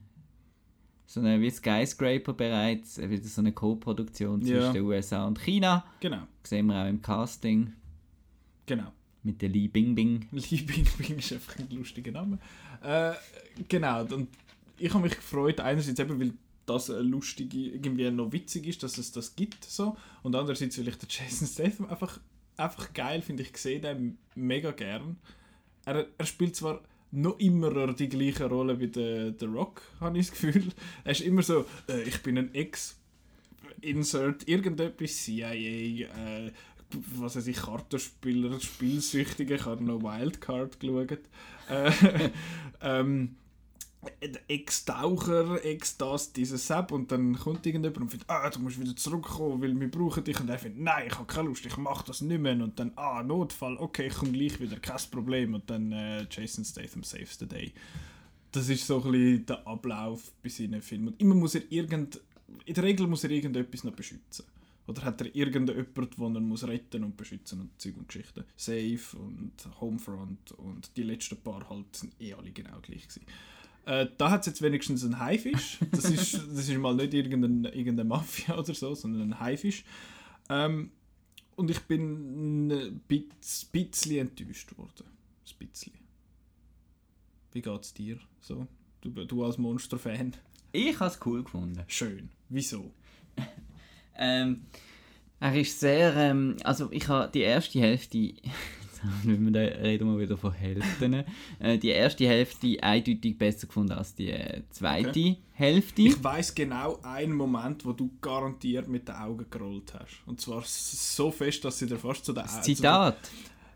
so eine wie Skyscraper bereits, äh, wieder so eine Co-Produktion zwischen Ja. den USA und China. Genau, sehen wir auch im Casting genau. mit der Li Bingbing. Li Bing Bing ist einfach ein lustiger Name. Äh, genau, und ich habe mich gefreut, einerseits eben, weil das eine lustige, irgendwie noch witzig ist, dass es das gibt, so. und andererseits, weil ich den Jason Statham einfach, einfach geil finde. Ich sehe den mega gern. Er, er spielt zwar noch immer die gleiche Rolle wie der, der Rock, habe ich das Gefühl. Er ist immer so, äh, ich bin ein Ex- Insert irgendetwas, CIA, äh, was weiß ich, Kartenspieler, Spielsüchtige, ich habe noch Wildcard geschaut. Äh, ähm, Ex-Taucher, Ex-das, dieses Sepp und dann kommt irgendjemand und findet, ah, du musst wieder zurückkommen, weil wir brauchen dich und er findet, nein, ich habe keine Lust, ich mache das nicht mehr und dann, ah, Notfall, okay, ich komme gleich wieder, kein Problem und dann äh, Jason Statham saves the day. Das ist so ein bisschen der Ablauf bei seinen Filmen. Und immer muss er irgend, in der Regel muss er irgendetwas noch beschützen. Oder hat er irgendjemanden, den er muss retten und beschützen und Zeug und Geschichten. Safe und Homefront und die letzten paar halt sind eh alle genau gleich gewesen. Äh, da hat es jetzt wenigstens einen Haifisch. Das ist, das ist mal nicht irgendeine, irgendeine Mafia oder so, sondern ein Haifisch. Ähm, und ich bin ein bisschen enttäuscht worden. Ein bisschen. Wie geht's dir? So? Du, du als Monster-Fan? Ich habe es cool gefunden. Schön. Wieso? Ähm, Er ist sehr, ähm, also ich habe die erste Hälfte, wenn wir da reden wir wieder von Hälften, äh, die erste Hälfte eindeutig besser gefunden als die äh, zweite Okay. Hälfte. Ich weiß genau einen Moment, wo du garantiert mit den Augen gerollt hast. Und zwar so fest, dass sie dir fast zu den Augen... Zitat,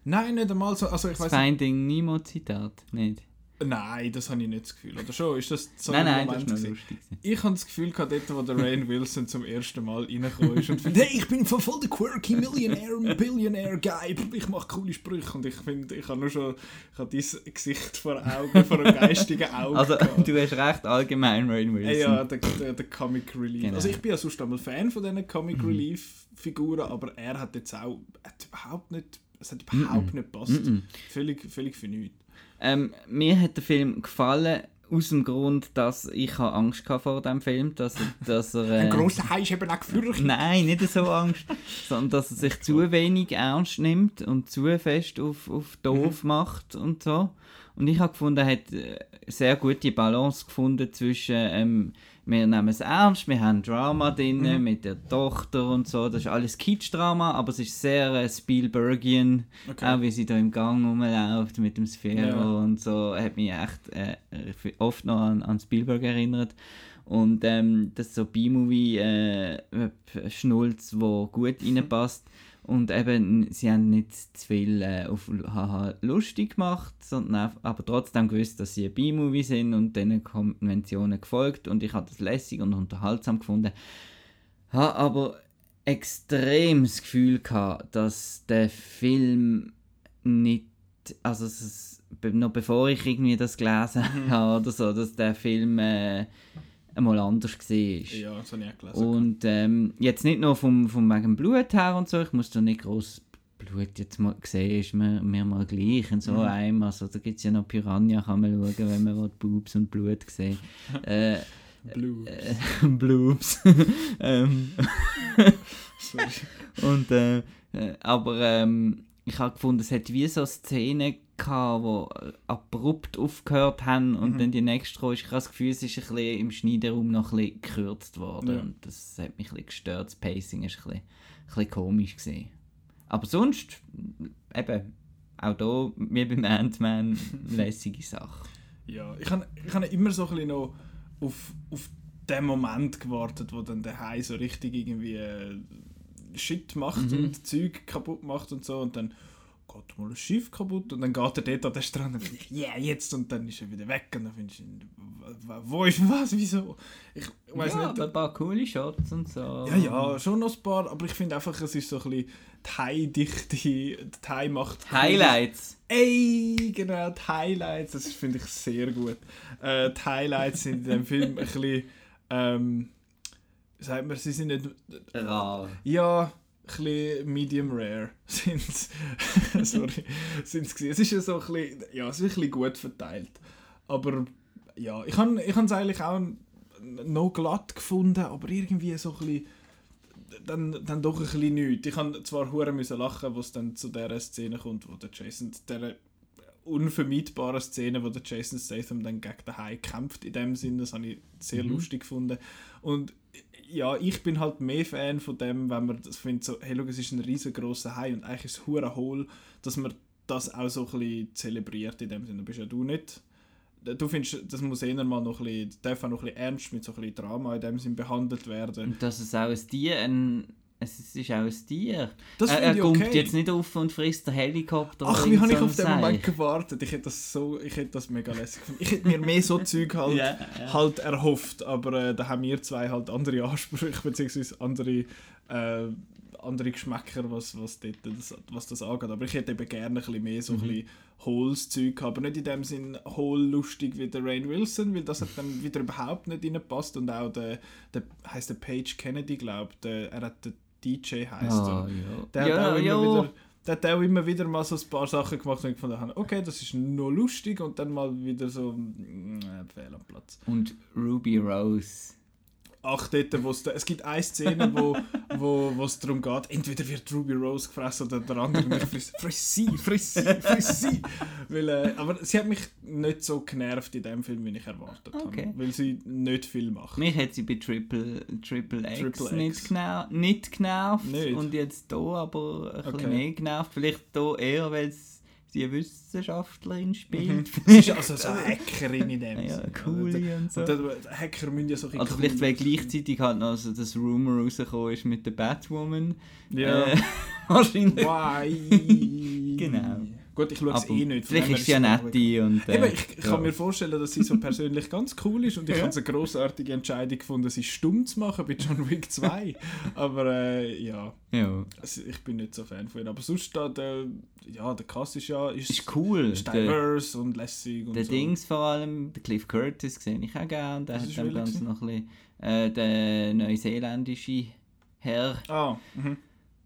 Nein, nicht einmal so. Also ich das weiß Finding Nemo Zitat, nicht? Nein, das habe ich nicht das Gefühl. Oder schon? Ist das so nein, ein nein, das ist Moment noch gewesen? lustig. Ich habe das Gefühl gehabt, dort, wo der Rain Wilson zum ersten Mal reingekommen ist und findet, hey, ich bin voll voll der quirky Millionaire, Billionaire Guy, ich mache coole Sprüche und ich finde, ich habe nur schon, ich habe dein Gesicht vor Augen, vor einem geistigen Auge Also, gehabt. du hast recht allgemein, Rain Wilson. Hey, ja, der, der, der Comic Relief. Genau. Also ich bin ja sonst einmal Fan von diesen Comic Relief Figuren, aber er hat jetzt auch hat überhaupt nicht, es hat überhaupt nicht gepasst. Mhm. Völlig, völlig für nichts. Ähm, mir hat der Film gefallen, aus dem Grund, dass ich Angst hatte vor dem Film, dass er, dass er äh, Ein grosser Hai ist eben auch gefürchtet. Nein, nicht so Angst, sondern dass er sich zu wenig ernst nimmt und zu fest auf, auf doof macht und so. Und ich habe gefunden, er hat äh, sehr gute Balance gefunden zwischen ähm, wir nehmen es ernst, wir haben Drama drin mit der Tochter und so, das ist alles Kitsch-Drama, aber es ist sehr äh, Spielbergian, Okay. auch wie sie da im Gang rumläuft mit dem Sphäre Ja. und so, hat mich echt äh, oft noch an, an Spielberg erinnert. Und ähm, das ist so B-Movie äh, Schnulz, wo gut reinpasst. Und eben, sie haben nicht zu viel äh, auf haha lustig gemacht, sondern auch, aber trotzdem gewusst, dass sie ein B-Movie sind und diesen Konventionen gefolgt. Und ich habe das lässig und unterhaltsam gefunden. Habe aber extrem das Gefühl gehabt, dass der Film nicht, also es noch bevor ich irgendwie das gelesen habe oder so, dass der Film äh, einmal anders war. Ja, das habe ich auch gelesen. Und ähm, jetzt nicht nur vom, vom wegen Blut her und so, ich muss da nicht groß Blut jetzt mal sehen, ist mir, mir mal gleich in so Mhm. einem, also da gibt es ja noch Piranha, kann man schauen, wenn man will, Boobs und Blut sieht. äh, äh, Bloobs. ähm, Sorry. und, äh, äh, aber ähm, ich habe gefunden, es hat wie so Szenen gehabt, die abrupt aufgehört haben und Mhm. dann die nächste kam. Ich habe das Gefühl, es ist ein bisschen im Schneiderraum noch ein bisschen gekürzt worden. Ja. Und das hat mich ein bisschen gestört. Das Pacing war ein bisschen, ein bisschen komisch. Gewesen. Aber sonst, eben, auch da, wie beim Ant-Man, lässige Sache. Ja, ich habe ich hab immer so ein bisschen noch auf, auf den Moment gewartet, wo dann der Hai so richtig irgendwie äh, Shit macht Mhm. und Zeug kaputt macht und so und dann geht mal ein Schiff kaputt und dann geht er dort an den Strand und denkt, yeah, jetzt und dann ist er wieder weg und dann findest du, wo ist was, wieso? Ich weiß ja, nicht. aber ein paar coole Shots und so. Ja, ja, schon noch ein paar, aber ich finde einfach, es ist so ein bisschen die Hai-Dichte, die Hai macht... Highlights. Ey, genau, die Highlights, das finde ich sehr gut. Äh, die Highlights sind in dem Film ein bisschen, ähm, sagt man, sie sind nicht, Rar. ja, ein medium rare sind Sorry, sind's gewesen. Es ist ja so ein bisschen, ja, es ist ein bisschen gut verteilt. Aber ja, ich habe ich es eigentlich auch noch glatt gefunden, aber irgendwie so ein bisschen dann, dann doch ein bisschen nichts. Ich habe zwar hure müssen lachen, wo es dann zu der Szene kommt, wo der Jason, der unvermeidbaren Szene, wo der Jason Statham dann gegen den Hai kämpft, in dem Sinne, das habe ich sehr Mhm. lustig gefunden. Und ja, ich bin halt mehr Fan von dem, wenn man das findet, so, hey, schau, es ist ein riesengroßer Hai und eigentlich ist es hure hohl, dass man das auch so ein bisschen zelebriert in dem Sinne. Bist ja du nicht. Du findest, das muss eher mal noch ein bisschen, darf auch noch ein bisschen ernst mit so ein bisschen Drama in dem Sinn behandelt werden. Und dass es auch ein Tier, ein, es ist auch ein Tier. Das er finde er kommt okay. jetzt nicht auf und frisst den Helikopter. Ach, wie habe ich auf den Moment gewartet? Ich hätte das so, ich hätte das mega lässig gefunden. Ich hätte mir mehr so Zeug halt, Ja, ja. halt erhofft, aber äh, da haben wir zwei halt andere Ansprüche, beziehungsweise andere, äh, andere Geschmäcker, was, was, dort, das, was das angeht. Aber ich hätte eben gerne ein bisschen mehr so ein bisschen hohles Zeug aber nicht in dem Sinn hohl lustig wie der Rain Wilson, weil das hat dann wieder überhaupt nicht reinpasst und auch der, der heißt der Page Kennedy, glaube ich, er hat der DJ heißt er. Ah, ja. Der ja, hat auch immer ja. wieder, der hat auch immer wieder mal so ein paar Sachen gemacht und ich gefunden habe, okay, das ist noch lustig und dann mal wieder so mm, äh, fehl am Platz. Und Ruby Rose. Ach, dort, wo's da, es gibt eine Szene, wo, wo, wo es darum geht, entweder wird Ruby Rose gefressen oder der andere mich frisst. Friss sie, friss sie, friss sie. Weil, äh, aber sie hat mich nicht so genervt in dem Film, wie ich erwartet Okay. habe. Weil sie nicht viel macht. Mich hat sie bei Triple, Triple X Triple X. Nicht, genau, nicht genervt Nicht? und jetzt hier aber ein Okay. bisschen mehr genervt. Vielleicht hier eher, weil sie eine Wissenschaftlerin spielt. Sie ist also so eine Hackerin in dem ja, cool und so. Und die Hacker müssen ja so ein Also vielleicht, weil gleichzeitig halt noch so das Rumor rausgekommen ist mit der Batwoman. Ja. Äh, wahrscheinlich. Why? Genau. Gut, ich schaue es eh nicht. von vielleicht ist sie ja nette und... Äh, Eben, ich, ich kann mir vorstellen, dass sie so persönlich ganz cool ist und ich habe es eine grossartige Entscheidung gefunden, sie stumm zu machen bei John Wick 2. Aber äh, ja, Ja, also ich bin nicht so Fan von ihr. Aber sonst da, der, ja, der Cast ist ja ist, ist cool. ist Der, diverse und lässig und der so. Dings vor allem, der Cliff Curtis sehe ich auch gerne. Der Was hat Ganzen gewesen? noch ein bisschen... Äh, der neuseeländische Herr. Ah, mhm.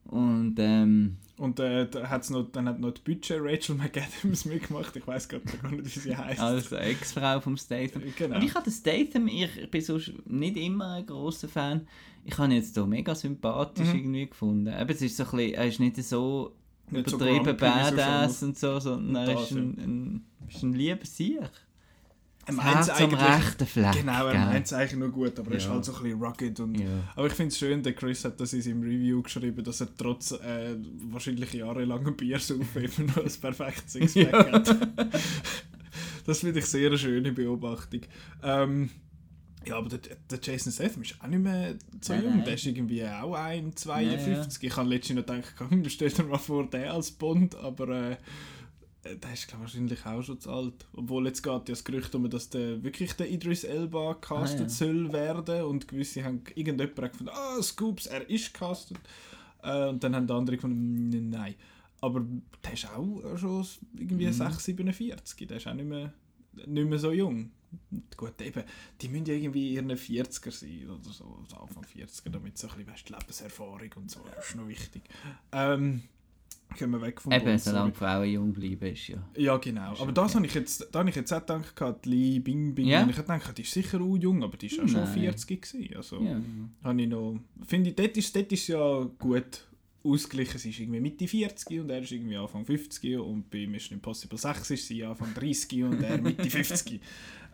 Und ähm, Und äh, da hat's noch, dann hat noch die Budget Rachel McAdams mitgemacht. Ich weiß gerade gar nicht, wie sie heißt. als Ex-Frau vom Statham. Genau. Und ich habe den Statham, ich bin sonst nicht immer ein grosser Fan. Ich habe ihn jetzt hier mega sympathisch Mhm. irgendwie gefunden. Eben, es ist so ein bisschen, er ist nicht so Nicht übertrieben so badass und so, sondern er ist ein, ein, ist ein lieber Sieg. Er am eigentlich- rechten Fleck. Genau, er es eigentlich nur gut, aber er ist Ja. halt so ein bisschen rugged. Und, Ja. Aber ich finde es schön, der Chris hat das in seinem Review geschrieben, dass er trotz äh, wahrscheinlich jahrelangem Biersaufen eben noch ein perfektes Sixpack Ja. hat. das finde ich sehr eine schöne Beobachtung. Ähm, ja, aber der, der Jason Statham ist auch nicht mehr so Nein, jung. nein. Der ist irgendwie auch 1,52. Ich habe letztens noch gedacht, komm, stell dir mal vor, der als Bond, aber äh, der ist glaub, wahrscheinlich auch schon zu alt. Obwohl jetzt geht ja das Gerücht um, dass der wirklich der Idris Elba castet Ah, ja. soll werden und gewisse haben irgendjemand hat gefunden, ah, Scoops, er ist castet. Äh, und dann haben die anderen gefunden, "Mm, nein. Aber der ist auch schon irgendwie Mhm. 6, 47. Der ist auch nicht mehr, nicht mehr so jung. Gut, eben, die müssen ja irgendwie in ihren 40er sein oder so, also Anfang 40er, damit so ein bisschen, weißt, die Lebenserfahrung und so, das ist noch wichtig. Ähm, gehen wir weg vom Eben, sorry. solange Frauen jung bleiben, ist ja. Ja, genau. Ist Aber okay. das habe ich jetzt, da habe ich jetzt auch gedacht, Li Bing Bing. Ja? Und ich habe gedacht, die ist sicher auch jung, aber die ist ja schon Nein. 40 gewesen. Also, ja. habe ich noch, finde ich, dort ist, dort ist ja gut ausgeglichen. Sie ist irgendwie Mitte 40 und er ist irgendwie Anfang 50 und bei Mission Impossible 6 ist sie Anfang 30 und er Mitte 50.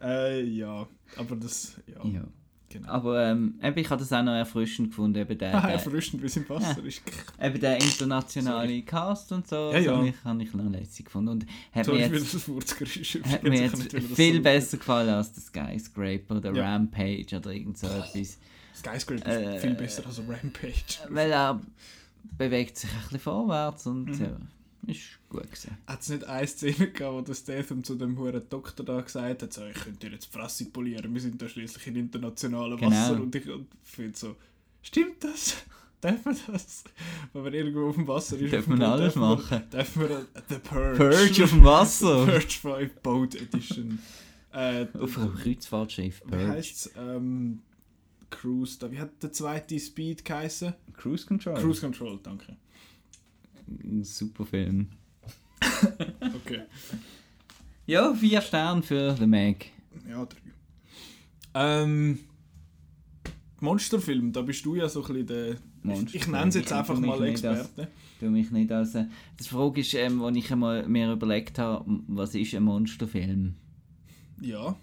Äh, ja, aber das, ja, ja. Genau. Aber ähm, eben, ich habe das auch noch erfrischend gefunden, eben der, Ah, erfrischend bis im Wasser ist. eben der internationale Cast und so, Ja, ja. ich, habe ich noch lässig gefunden. Und hat Sorry mir jetzt, das Wurzgeräusch. hat mir jetzt viel besser gefallen als der Skyscraper oder Ja. Rampage oder irgend so etwas. Skyscraper Äh, ist viel besser als Rampage. Weil er bewegt sich ein bisschen vorwärts und Mhm. ja, ist gut gewesen. Hat es nicht eine Szene gehabt, wo der Statham zu dem hohen Doktor da gesagt hat, so, ich könnte dir jetzt die Fresse polieren, wir sind da schließlich in internationalem Genau. Wasser und ich und finde so, stimmt das? Darf man das? Wenn man irgendwo auf dem Wasser ist, Darf man Boot, alles darf man- machen? Darf man The Purge. Purge auf dem Wasser! Purge 5 Boat Edition. Äh, auf einem Kreuzfahrtschiff. wie Purge. heisst es? Ähm, Cruise, da, wie hat der zweite Speed geheißen? Cruise Control. Cruise Control, danke. Ein Super Film. Okay. Ja, vier Sterne für The Meg. Ja, drei. Ähm, Monsterfilm, da bist du ja so ein bisschen der. Ich, ich nenne es jetzt Ich einfach mal Experte. Du mich nicht als. Äh, die Frage ist, ähm, als ich einmal mir überlegt habe, was ist ein Monsterfilm? Ja.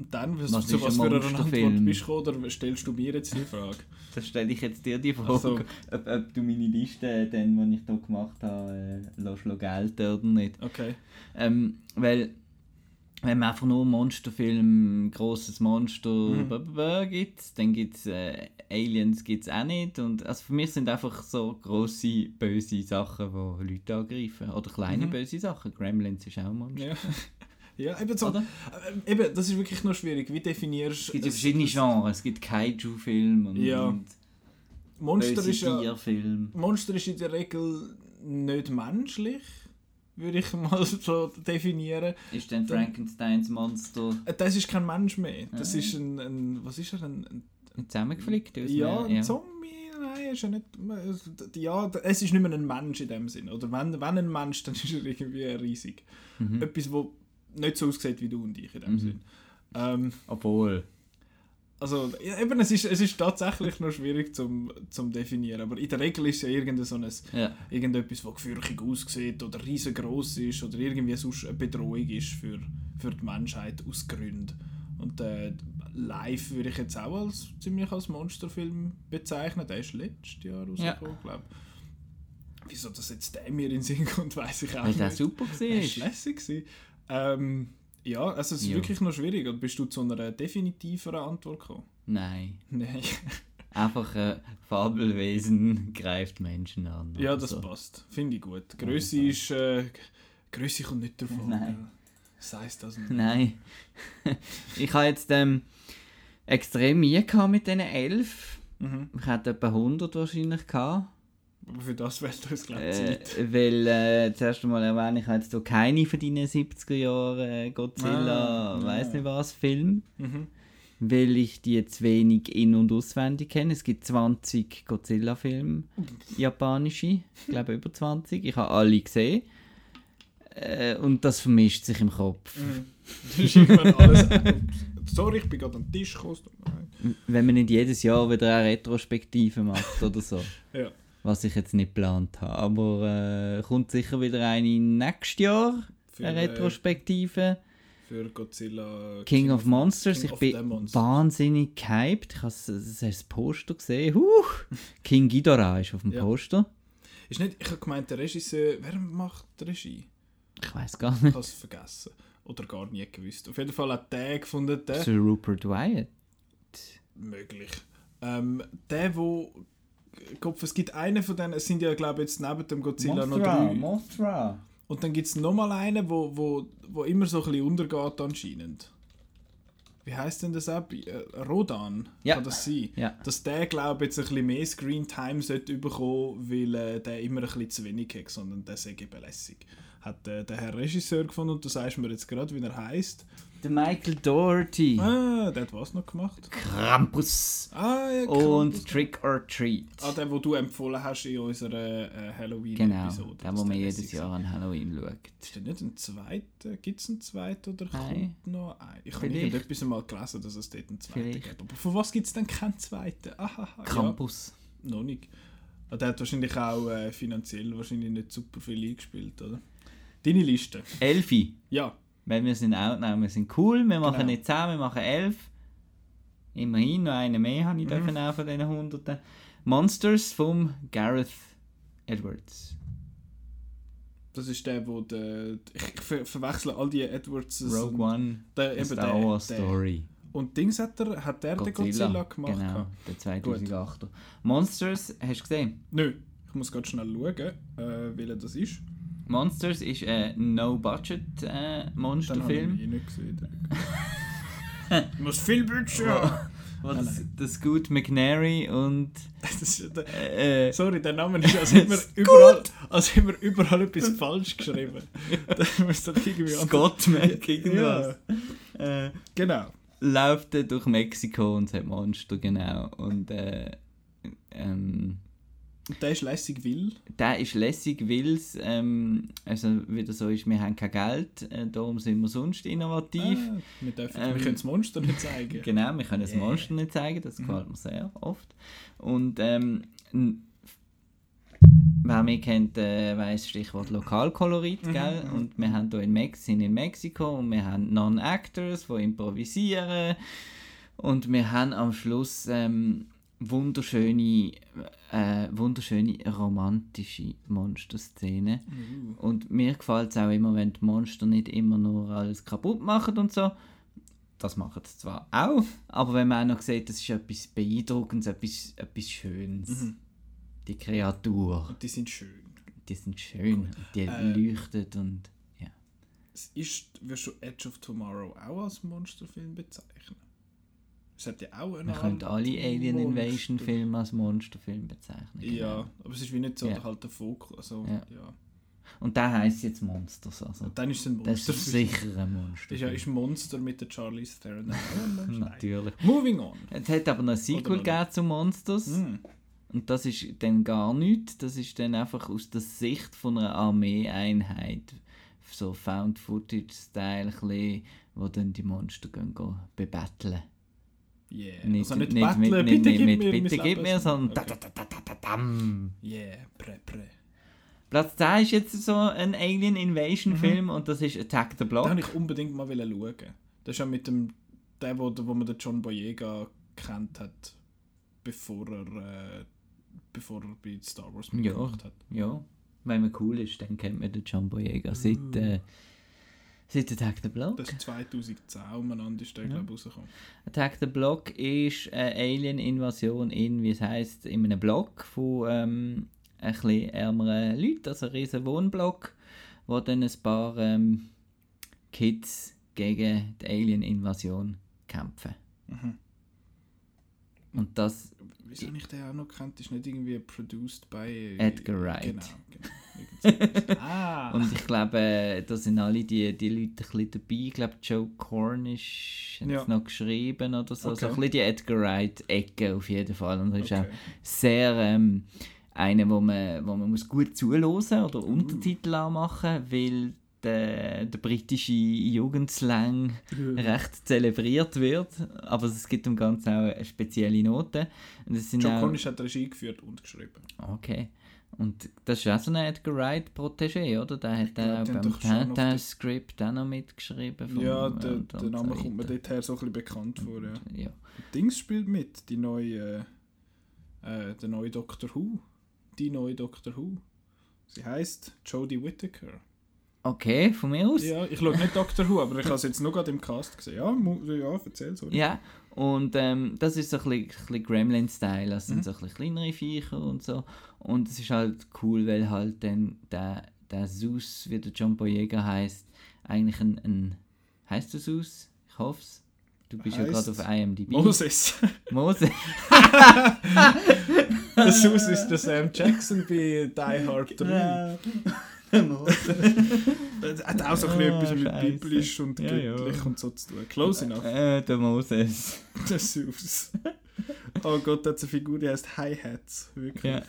Und dann, was, Was zu was ein für eine Antwort bist du oder stellst du mir jetzt die Frage? Da stelle ich jetzt dir die Frage, Ach so. ob, ob du meine Liste, dann, die ich hier gemacht habe, äh, lässt gelten oder nicht. Okay. Ähm, weil, wenn man einfach nur Monsterfilm, grosses Monster Mhm. gibt, dann gibt es äh, Aliens gibt's auch nicht. Und, also für mich sind einfach so grosse, böse Sachen, die Leute angreifen. Oder kleine Mhm. böse Sachen. Gremlins ist auch ein Monster. Ja. ja, eben so. Oder? Äh, eben, das ist wirklich noch schwierig. Wie definierst Es gibt ja verschiedene es- Genres. Es gibt Kaiju-Filme und, Ja. und Monster ist ja. Monster ist in der Regel nicht menschlich, würde ich mal so definieren. Ist dann Frankensteins Monster Äh, Das ist kein Mensch mehr. Das Ah. ist ein, ein was ist er? Ein, ein zusammengeflickt? aus Ja, ein Zombie, nein, ist ja nicht. Ja, es ist nicht mehr ein Mensch in dem Sinn. Oder wenn, wenn ein Mensch, dann ist er irgendwie riesig. Mhm. Etwas, wo nicht so aussieht wie du und ich in dem Mhm. Sinn. Ähm, Obwohl. Also, ja, eben, es ist, es ist tatsächlich noch schwierig zum, zum definieren, aber in der Regel ist es ja irgendein so ein, Ja. irgendetwas, das gefürchtig aussieht oder riesengroß ist oder irgendwie sonst eine Bedrohung ist für, für die Menschheit aus Gründen. Und äh, live würde ich jetzt auch als ziemlich als Monsterfilm bezeichnen. Der ist letztes Jahr rausgekommen, glaube ich. Wieso das jetzt der mir in den Sinn kommt, weiß ich auch Weil der nicht. super Das war war. lässig. gewesen. Ähm, ja, also es ist Ja. wirklich noch schwierig. Und bist du zu einer definitiveren Antwort gekommen? Nein. Nein. Einfach ein Fabelwesen greift Menschen an. ja, das so. passt. Finde ich gut. Größe ist... Äh, Größe kommt nicht davon. Nein. Das heisst das nicht. Nein. ich habe jetzt ähm, extrem Mühe gehabt mit diesen elf. Mhm. Ich hatte etwa 100 wahrscheinlich gehabt. Aber für das wäre es glaube ich Äh, Zeit. weil, äh, zuerst einmal erwähne ich habe jetzt hier keine von deinen 70er Jahren äh, Godzilla, Ah, weiß ja. nicht was, Film. Mhm. Weil ich die jetzt wenig in- und auswendig kenne. Es gibt 20 Godzilla-Filme, japanische. Ich glaube über 20. Ich habe alle gesehen. Äh, und das vermischt sich im Kopf. Mhm. Das ist irgendwann alles... Sorry, ich bin gerade am Tisch gekommen. Wenn man nicht jedes Jahr wieder eine Retrospektive macht oder so. Ja. Was ich jetzt nicht geplant habe. Aber äh, kommt sicher wieder eine nächstes Jahr. Für, Eine äh, Retrospektive. für Godzilla... King of Monsters. King ich bin Monsters. wahnsinnig gehypt. Ich habe das, das Poster gesehen. Huh. King Ghidorah ist auf dem Ja. Poster. Ist nicht... Ich habe gemeint, der Regisseur... Wer macht die Regie? Ich weiß gar Ich nicht. habe es vergessen. Oder gar nie gewusst. Auf jeden Fall hat der gefunden, der... Sir Rupert Wyatt. möglich. Ähm, der, wo. Kopf, es gibt einen von denen, es sind ja, glaube ich, jetzt neben dem Godzilla noch drei. Mothra. Und dann gibt es nochmal einen, wo, wo, wo immer so ein bisschen untergeht anscheinend. Wie heißt denn das ab? Äh, Rodan? Ja. Kann das sein? Ja. Dass der, glaube ich, jetzt ein bisschen mehr Screentime sollte bekommen, weil äh, der immer ein bisschen zu wenig hat, sondern der sei belässig. Hat äh, der Herr Regisseur gefunden und du sagst mir jetzt gerade, wie er heißt. Der Michael Doherty. Ah, der hat was noch gemacht? Krampus. Ah, ja, Und Krampus. Trick or Treat. Ah, der, den du empfohlen hast in unserer äh, Halloween-Episode. Genau, der, dass wo man jedes Jahr an Halloween schaut. Ist der nicht ein zweiter? Gibt es einen zweiten oder Nein. kommt noch ein? Ich habe irgendetwas mal gelesen, dass es dort einen zweiten Vielleicht. gibt. Aber von was gibt es denn keinen zweiten? Aha, Krampus. Ja, noch nicht. Ah, der hat wahrscheinlich auch äh, finanziell wahrscheinlich nicht super viel eingespielt, oder? Deine Liste? Elfi. Ja. Weil wir sind Outnow, wir sind cool, wir machen Genau. nicht 10, wir machen 11. Immerhin, noch einen mehr habe ich Mhm. dürfen auch von diesen Hunderten. Monsters vom Gareth Edwards. Das ist der, wo der... Ich ver verwechsel all die Edwards. Rogue One, Der, eben Star der, Wars der. Story. Und Dings hat er, hat der den Godzilla gemacht? Genau, der 2008er. Monsters, hast du gesehen? Nö, ich muss gerade schnell schauen, äh, welcher das ist. Monsters ist ein No-Budget äh, ich nicht gesehen. ich muss viel Budget haben. Wo Nein, das, das Scoot McNary und der, äh, sorry, der Name ist, als wir überall, als wir überall etwas falsch geschrieben. da muss das irgendwie anders- Scott Mac irgendwas. Ja, Äh, genau. läuft er durch Mexiko und hat Monster, genau. Und äh, ähm, Und der ist lässig will. der ist lässig, weil es ähm, also wieder so ist, wir haben kein Geld, äh, darum sind wir sonst innovativ. Ah, wir, dürfen, Ähm, wir können das Monster nicht zeigen. Genau, wir können das Yeah. Monster nicht zeigen, das gefällt mir sehr oft. Und ähm, wer mich kennt, äh, weiss Stichwort Lokalkolorit, Mhm, gell? mhm. Und wir haben hier in, Mex sind in Mexiko und wir haben Non-Actors, die improvisieren. Und wir haben am Schluss ähm, wunderschöne, äh, wunderschöne romantische Monsterszenen. Uh, Und mir gefällt es auch immer, wenn die Monster nicht immer nur alles kaputt machen und so. Das machen sie zwar auch, aber wenn man auch noch sieht, das ist etwas Beeindruckendes, etwas, etwas Schönes. Mhm. Die Kreatur, und die sind schön. die sind schön, und die Äh, leuchtet und ja. Es ist, wirst du Edge of Tomorrow auch als Monsterfilm bezeichnen? Hat ja auch eine Man könnte alle Alien. Invasion Filme als Monsterfilm bezeichnen. genau. Ja, aber es ist wie nicht so Ja. der halt der Fokus. Also, Ja. ja. Und der heisst jetzt Monsters. Also. Und dann ist es ein Das Monster. ist sicher ein Monster. ist ja ist Monster mit der Charlize Theron. Natürlich. Moving on. Es hat aber noch ein Sequel gegeben zu Monsters. Mm. Und das ist dann gar nichts. Das ist dann einfach aus der Sicht von einer Armeeeinheit. So Found-Footage-Style, wo dann die Monster gehen, gehen bebetteln. Yeah. Nicht, also nicht, nicht, mit, bitte nicht gib mit mir Bitte gib mir, sondern Okay. da, da, dam. Yeah, pre, pre. Platz 10 ist jetzt so ein Alien Invasion Mhm. Film und das ist Attack the Block. Da wollte ich unbedingt mal schauen. Das ist ja mit dem, der, wo, wo man den John Boyega kennt hat, bevor er, äh, bevor er bei Star Wars Ja. mitgemacht hat. Ja, wenn man cool ist, dann kennt man den Jumbo Jäger seit, äh, seit Attack the Block. Das ist 2010 umeinander, ist der, Ja. glaube ich, rausgekommen. Attack the Block ist eine Alien-Invasion in, wie es heisst, in einem Block von ähm, ein bisschen ärmeren Leuten, also ein riesen Wohnblock, wo dann ein paar ähm, Kids gegen die Alien-Invasion kämpfen. Mhm. Und das Wieso ich den auch noch kennt? Ist nicht irgendwie produced by... Edgar Wright. Genau, genau. So. ah! Und ich glaube, äh, da sind alle die, die Leute ein bisschen dabei. Ich glaube, Joe Cornish hat Ja. es noch geschrieben oder so. So Okay. ein bisschen die Edgar Wright-Ecke auf jeden Fall. Und ist Okay. auch sehr ähm, einer, wo man, wo man muss gut zuhören oder Untertitel anmachen weil der, der britische Jugendslang recht zelebriert wird. Aber es gibt dem Ganzen auch eine spezielle Note. Und es sind John Cornish hat Regie geführt und geschrieben. Okay. Und das ist auch so ein Edgar Wright Protégé, oder? Der hat glaub, auch beim Tintin-Script auch noch mitgeschrieben. vom- ja, der, und- der Name so kommt mir dort her so ein bisschen bekannt vor. Ja. Ja. Dings spielt mit, die neue, äh, der neue Doctor Who. Die neue Doctor Who. Sie heißt Jodie Whittaker. Okay, von mir aus. Ja, ich schaue nicht Doctor Who, aber ich habe es jetzt nur gerade im Cast gesehen. Ja, ja erzähl so. Ja, und ähm, das ist so ein bisschen, Gremlin-Style, das sind Mhm. so ein bisschen kleinere Viecher und so. Und es ist halt cool, weil halt dann der, der Zeus, wie der John Boyega heißt, eigentlich ein, ein heißt der Zeus? Ich hoffe es. Du bist ja Heisst gerade auf IMDb. Moses. Mose. der Sus ist der Sam Jackson bei Die Hard 3. Er hat auch so ein bisschen Ah, etwas mit biblisch und Ja, ja. göttlich und so zu tun. Close enough. äh, der Moses. Der Sus. Oh Gott, da hat eine Figur, die heißt Hi-Hats. Wirklich. Ja.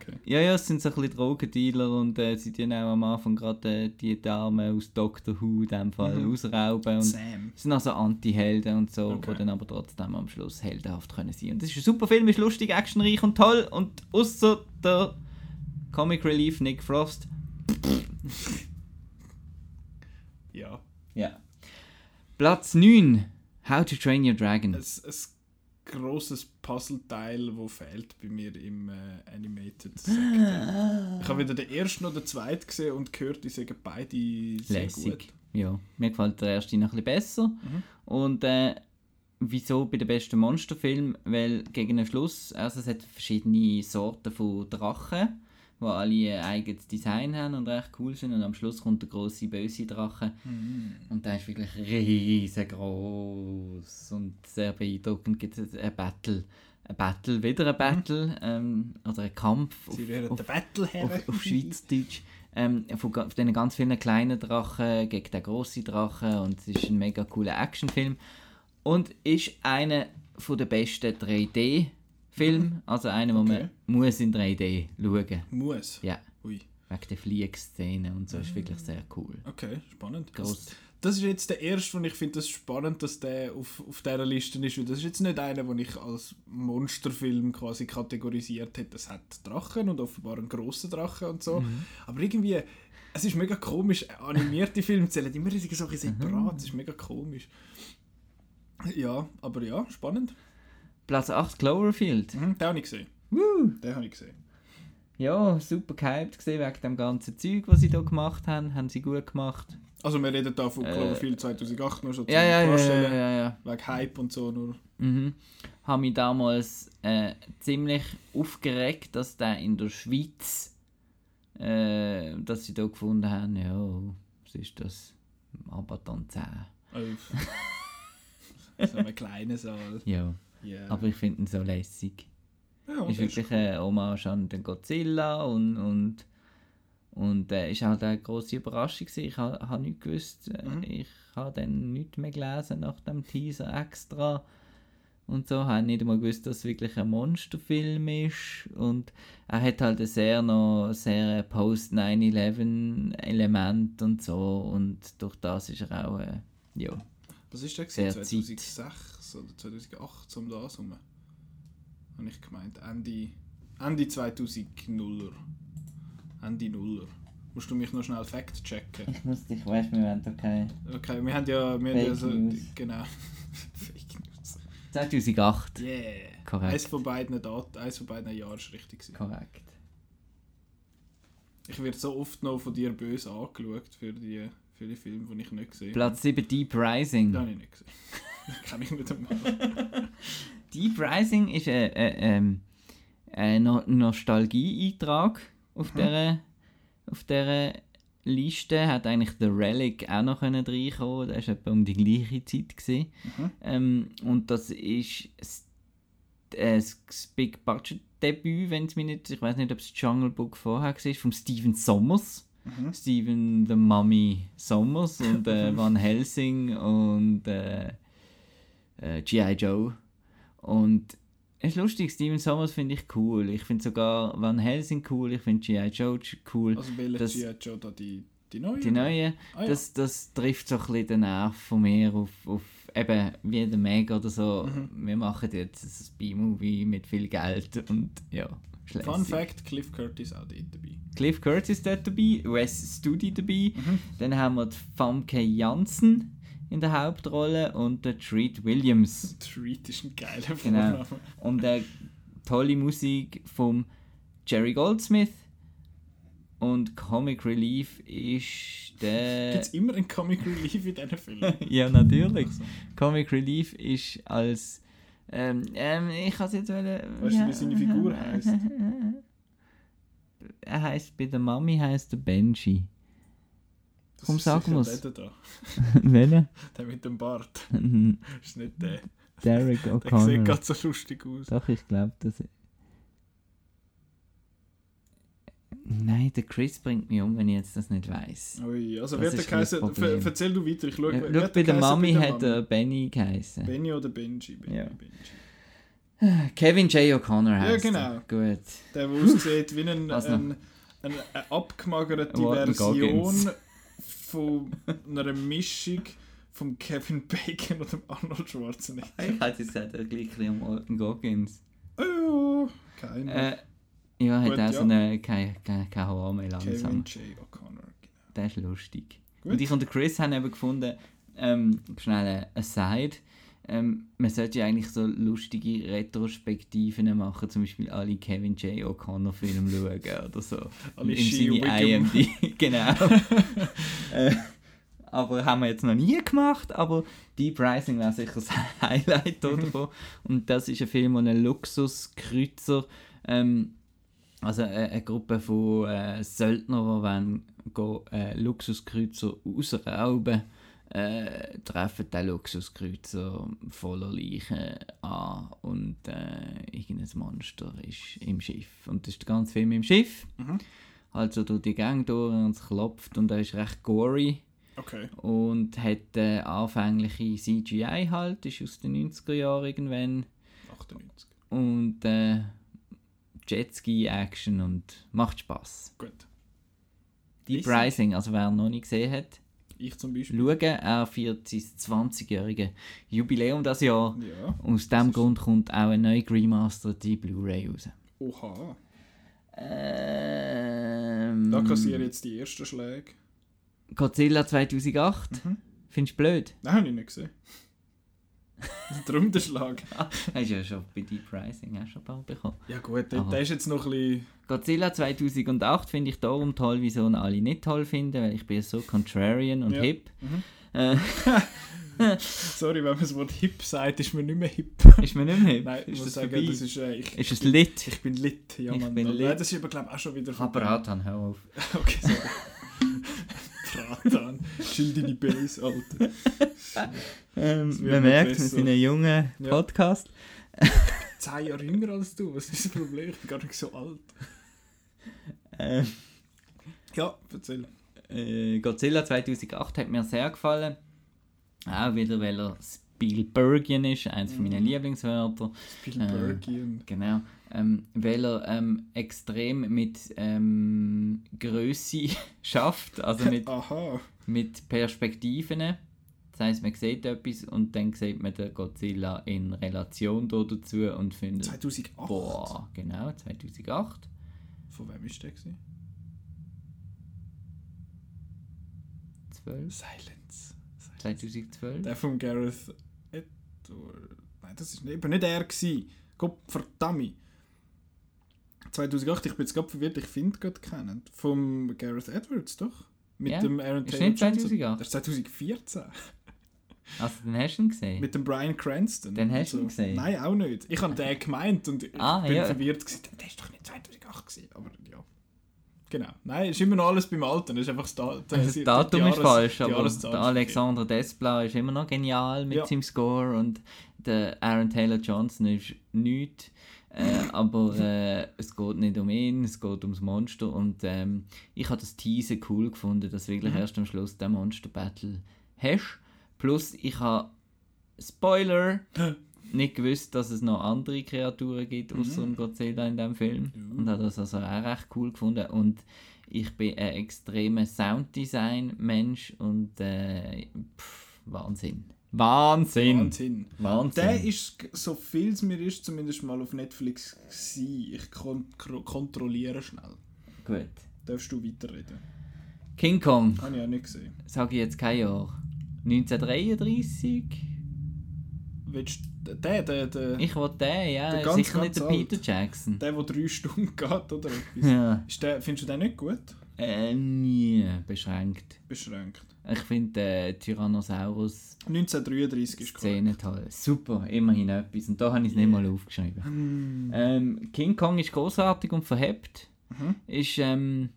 Okay. Ja, ja, es sind so ein bisschen Drogendealer und äh, sie tun auch am Anfang gerade äh, die Dame aus Doctor Who in dem Fall Mhm. ausrauben und Sam. sind also Anti-Helden und so, Okay. die dann aber trotzdem am Schluss heldenhaft können sein. Und das ist ein super Film, ist lustig, actionreich und toll und außer der Comic Relief Nick Frost. Ja. Ja. Platz 9. How to Train Your Dragon. Ein, ein grosses Puzzleteil, das fehlt bei mir im äh, Animated Sektor. Ich habe weder den ersten noch den zweiten gesehen und gehört, die sagen beide sehr Lässig. gut. Ja, mir gefällt der erste noch ein bisschen besser. Mhm. Und äh, wieso bei den besten Monsterfilm? Weil gegen den Schluss, also es hat verschiedene Sorten von Drachen, die alle ein eigenes Design haben und recht cool sind. Und am Schluss kommt der große böse Drache. Mhm. Und der ist wirklich riesengroß und sehr beeindruckend. Gibt es ein Battle. Ein Battle, wieder ein Battle, ähm, oder ein Kampf auf, Sie auf, der Battleherr. auf, auf Schweizerdeutsch. Ähm, von, von diesen ganz vielen kleinen Drachen gegen den grossen Drachen und es ist ein mega cooler Actionfilm und ist einer der besten 3D-Filme, also einer, wo Okay. man muss in 3D schauen Muss. Ja, Ui. wegen der Fliegszenen und so, ist wirklich sehr cool. Okay, spannend. Gross. Das, das ist jetzt der erste, und ich finde das spannend, dass der auf, auf dieser Liste ist. weil Das ist jetzt nicht einer, den ich als Monsterfilm quasi kategorisiert hätte. Es hat Drachen und offenbar einen grossen Drachen und so. Aber irgendwie, es ist mega komisch. Animierte Filme zählen immer so Sachen separat. Es ist mega komisch. Ja, aber ja, spannend. Platz 8 Cloverfield. Mhm, den habe ich gesehen. Woo! Den habe ich gesehen. Ja, super gehyped gesehen wegen dem ganzen Zeug, was sie da gemacht haben. Haben sie gut gemacht. Also wir reden da von Äh, Cloverfield 2008 noch schon Ja, ja, ja, ja, ja. Wegen Hype und so nur. Mhm. Habe mich damals äh, ziemlich aufgeregt, dass der in der Schweiz, äh, dass sie da gefunden haben, ja, was ist das? Abaton 10. Also, so ein kleiner Saal. Ja, Yeah. aber ich finde ihn so lässig. ja, ist wirklich eine Hommage an den Godzilla und, und, und äh, ist halt eine grosse Überraschung gewesen. Ich habe ha nicht gewusst, äh, Mhm. ich habe dann nichts mehr gelesen nach dem Teaser extra und so, habe nicht einmal gewusst, dass es wirklich ein Monsterfilm ist und er hat halt ein sehr noch sehr Post-9-11 Element und so und durch das ist er auch, äh, ja, Was ist der? Sehr gewesen? 2006? Oder 2008, um das herum. Habe ich gemeint. Ende, Ende 2000er. Ende Nuller. Musst du mich noch schnell fact checken? Ich muss dich, weißt wir da keine. Okay, wir haben ja, wir haben ja Fake so, News. genau. Fake News. 2008. Yeah. Korrekt. Eins von beiden Dat eins von beiden Jahren ist richtig gewesen. Korrekt. Ich werde so oft noch von dir böse angeschaut für die, für die Filme, die ich nicht gesehen habe. Platz 7 Deep Rising. Den habe ich nicht gesehen. Kann ich nicht einmal. Deep Rising ist ein, ein, ähm, ein No- Nostalgie-Eintrag auf dieser auf dieser Liste. Hat eigentlich The Relic auch noch können reinkommen. Das war etwa um die gleiche Zeit. Gewesen. Mhm. Ähm, und das ist das, äh, das Big Budget Debüt, wenn es mich nicht, ich weiß nicht, ob es Jungle Book vorher war, von Steven Sommers. Mhm. Steven the Mummy Sommers und äh, Van Helsing und äh, äh, G.I. Joe. Und es ist lustig, Steven Sommers finde ich cool. Ich finde sogar Van Helsing cool, ich finde G.I. Joe cool. Also welche G.I. Joe da die, die neue? Die neue, Ah, ja. das, das trifft so ein bisschen den Nerv von mir auf, auf eben wie der Meg oder so. Mhm. Wir machen jetzt ein B-Movie mit viel Geld und ja, schlecht. Fun Fact, Cliff Curtis auch dort dabei. Cliff Curtis dort dabei, Wes Studi dabei. Mhm. Dann haben wir die Famke Janssen in der Hauptrolle und der Treat Williams. Treat ist ein geiler Genau. Vorname. Und äh, tolle Musik vom Jerry Goldsmith. Und Comic Relief ist der. Gibt es immer einen Comic Relief in diesen Filmen? ja, natürlich. Also, Comic Relief ist als. Ähm, ähm, ich kann es jetzt wollen. Weißt du, wie seine Figur heisst? Er heißt bei der Mami heißt der Benji. Das Komm, ist sag sicher mir's. Der, der mit dem Bart. ist nicht der. Derek Der sieht O'Connor. gerade so lustig aus. Doch, ich glaube, das. Nein, der Chris bringt mich um, wenn ich jetzt das nicht weiß. Ui, also Das ist der geheißen? Erzähl du weiter, ich schaue. Ja, schau, bei der Mami bei hat er Benny geheißen. Benny oder Benji? Benny, Ja. Benji. Kevin J. O'Connor Ja, heißt genau. er. Gut. Der, der aussieht wie ein, ein, ein, eine abgemagerte Version. Von einer Mischung von Kevin Bacon und dem Arnold Schwarzenegger. Ich hätte gesagt, er gleich um Alten Goggins. Oh, kein Äh, ja, hat Gut, auch so eine, kein, kein, kein Haar mehr Kevin langsam. J. O'Connor. Genau. Der ist lustig. Gut. Und ich und der Chris haben eben gefunden, ähm, schnell ein Aside, ähm, man sollte ja eigentlich so lustige Retrospektiven machen, zum Beispiel alle Kevin J. O'Connor Filme schauen oder so. Alle Sinne Wiggum. IMD, genau. äh, aber haben wir jetzt noch nie gemacht, aber Deep Rising war sicher das Highlight davon. Und das ist ein Film, der einen Luxuskreuzer, ähm, also eine, eine Gruppe von äh, Söldnern, die wollen go, äh, Luxuskreuzer ausrauben, äh, treffen den Luxuskreuzer voller Leichen an und äh, irgendein Monster ist im Schiff. Und das ist der ganze Film im Schiff. Mhm. Also durch die Gang durch und es klopft und er ist recht gory Okay. und hat äh, anfängliche CGI halt, ist aus den 90er Jahren irgendwann 98. und äh, Jetski-Action und macht Spaß. Gut. Deep. Rising, also wer noch nicht gesehen hat, Ich zum Beispiel. schauen, er feiert sein 20-jährige Jubiläum das Jahr. Ja. Aus dem Grund kommt auch eine neue remasterte Blu-ray raus. Oha. Ähm, Da kassiere ich jetzt die ersten Schläge. Godzilla 2008. Mhm. Findest du blöd? Nein, habe ich nicht gesehen. Darum der Schlag. Hast du ja schon bei Deep Rising auch schon bald bekommen. Ja gut, der, der ist jetzt noch ein bisschen... Godzilla 2008 finde ich darum toll, wieso ihn alle nicht toll finden, weil ich bin so contrarian und Ja. hip. Mhm. Äh, Sorry, wenn man das Wort hip sagt, ist man nicht mehr hip. ist mir nicht mehr hip. Nein, ich ist muss das sagen, vorbei? das ist... Äh, ich, ist es lit? ich bin lit, ja Ich Mann. bin lit. das ist aber, glaube ich, auch schon wieder Aber Ratan, hör auf. Okay, sorry. Bratan. Chill deine Base, Alter. Ähm, man merkt, wir besser. sind ein junger Ja. Podcast. Zehn Jahre jünger als du, was ist das Problem? Ich bin gar nicht so alt. Ähm, Ja, erzähl. äh, Godzilla 2008 hat mir sehr gefallen. Auch wieder, weil er Spielbergian ist, eines von Mhm. meinen Lieblingswörter. Spielbergian. Genau. Ähm, weil er ähm, extrem mit ähm, Größe schafft, also mit, mit Perspektiven. Das heisst, man sieht etwas und dann sieht man den Godzilla in Relation da dazu und findet... 2008? Boah, genau, 2008. Von wem ist der? Gewesen? 12, Silence. 2012. Der von Gareth Edward. Nein, das ist eben nicht er. Gewesen. Gott verdammt. 2008, ich bin jetzt gerade verwirrt, ich finde gerade keinen. Vom Gareth Edwards, doch? Mit Ja, dem Aaron ist Taylor nicht Johnson. 2008. Das ist 2014. Also, den hast du ihn gesehen? Mit dem Brian Cranston. Den hast du und ihn gesehen? Nein, auch nicht. Ich habe den gemeint und ich Ah, bin ja. verwirrt. Gewesen. Der ist doch nicht 2008 gewesen. Aber ja. Genau. Nein, ist immer noch alles beim Alten. Das ist einfach das, Da- Also das Datum ist Jahres- falsch, aber der ist Alexander Desplat ist immer noch genial mit Ja. seinem Score und der Aaron Taylor Johnson ist nichts. Äh, aber äh, es geht nicht um ihn, es geht ums Monster und ähm, ich habe das Teaser cool gefunden, dass du wirklich Mhm. erst am Schluss den Monster Battle hast. Plus ich habe Spoiler nicht gewusst, dass es noch andere Kreaturen gibt außer Mhm. Godzilla in dem Film und habe das also auch recht cool gefunden und ich bin ein extremer Sounddesign-Mensch und äh, pff, Wahnsinn. Wahnsinn! Wahnsinn. Wahnsinn! Der ist, so viel es mir ist, zumindest mal auf Netflix gewesen. Ich kon kontrolliere schnell. Gut. Darfst du weiterreden? King Kong, Habe ich auch nicht gesehen. sage ich jetzt kein Jahr. 1933? Willst du, der, der, der, Ich will den, ja. Der ganz, Sicher nicht ganz der Peter Jackson. der, der drei Stunden geht, oder etwas? Ja. Ist der, findest du den nicht gut? Äh, nie beschränkt. Beschränkt. Ich finde äh, Tyrannosaurus 1933 ist. Szene toll. Super, immerhin etwas. Und da habe ich es nicht mal aufgeschrieben. Hm. Ähm, King Kong ist großartig und verhebt. Mhm. Ist, ähm,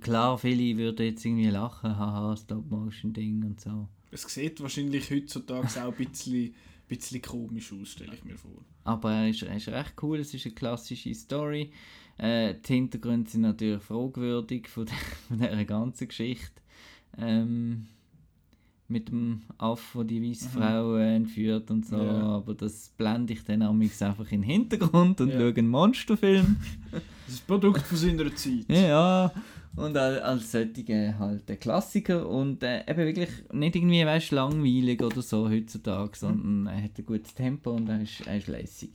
klar, viele würden jetzt irgendwie lachen, haha, Stop-Motion-Ding und so. Es sieht wahrscheinlich heutzutage auch ein bisschen, bisschen komisch aus, stelle ich mir vor. Aber er ist, er ist recht cool, es ist eine klassische Story. Äh, die Hintergründe sind natürlich fragwürdig von, der, von dieser ganzen Geschichte. Ähm, mit dem Affe, der die weiße Mhm. Frau äh, entführt und so. Ja. Aber das blende ich dann einfach in den Hintergrund und Ja. schaue einen Monsterfilm. Das ist ein Produkt von seiner Zeit. Ja, ja. Und als, als solche halt ein Klassiker und äh, eben wirklich nicht irgendwie weißt, langweilig oder so heutzutage, sondern er hat ein gutes Tempo und er ist, er ist lässig.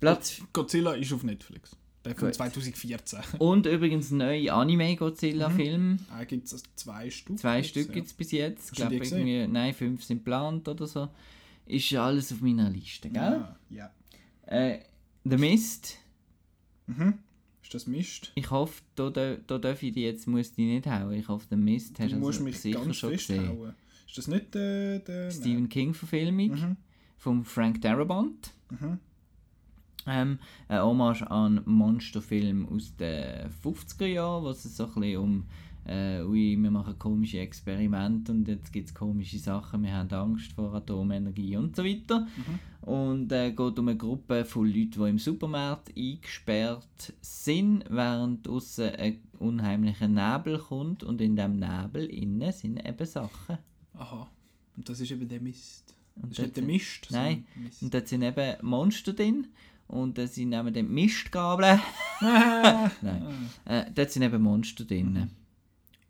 Platz Godzilla ist auf Netflix. Der von Gut. 2014. und übrigens neue Anime-Godzilla-Film. Da gibt es zwei Stück. Zwei jetzt, Stück ja. gibt es bis jetzt. Hast du Glaub die gesehen? irgendwie, nein, fünf sind geplant oder so. Ist alles auf meiner Liste, gell? Ja, ja. Äh, The Mist. Mhm. Ist das Mist? Ich hoffe, da, da, da darf ich die jetzt, muss die nicht hauen. Ich hoffe, The Mist hast Du du musst also mich sicher ganz schon gesehen. festhauen. Ist das nicht der... der Stephen King-Verfilmung. Mhm. von Frank Darabont. Mhm. Ähm, eine Hommage an Monsterfilm aus den 50er Jahren, wo es so ein bisschen um äh, ui, wir machen komische Experimente und jetzt gibt es komische Sachen, wir haben Angst vor Atomenergie und so weiter. Und äh, geht um eine Gruppe von Leuten, die im Supermarkt eingesperrt sind, während draussen ein unheimlicher Nebel kommt und in dem Nebel innen sind eben Sachen. Aha. Und das ist eben der Mist. Und Das ist nicht der Mist, Nein. Mist. Und dort sind eben Monster drin und äh, sie nehmen dann Mistgabeln. Ah, Nein. Äh, dort sind eben Monster drin.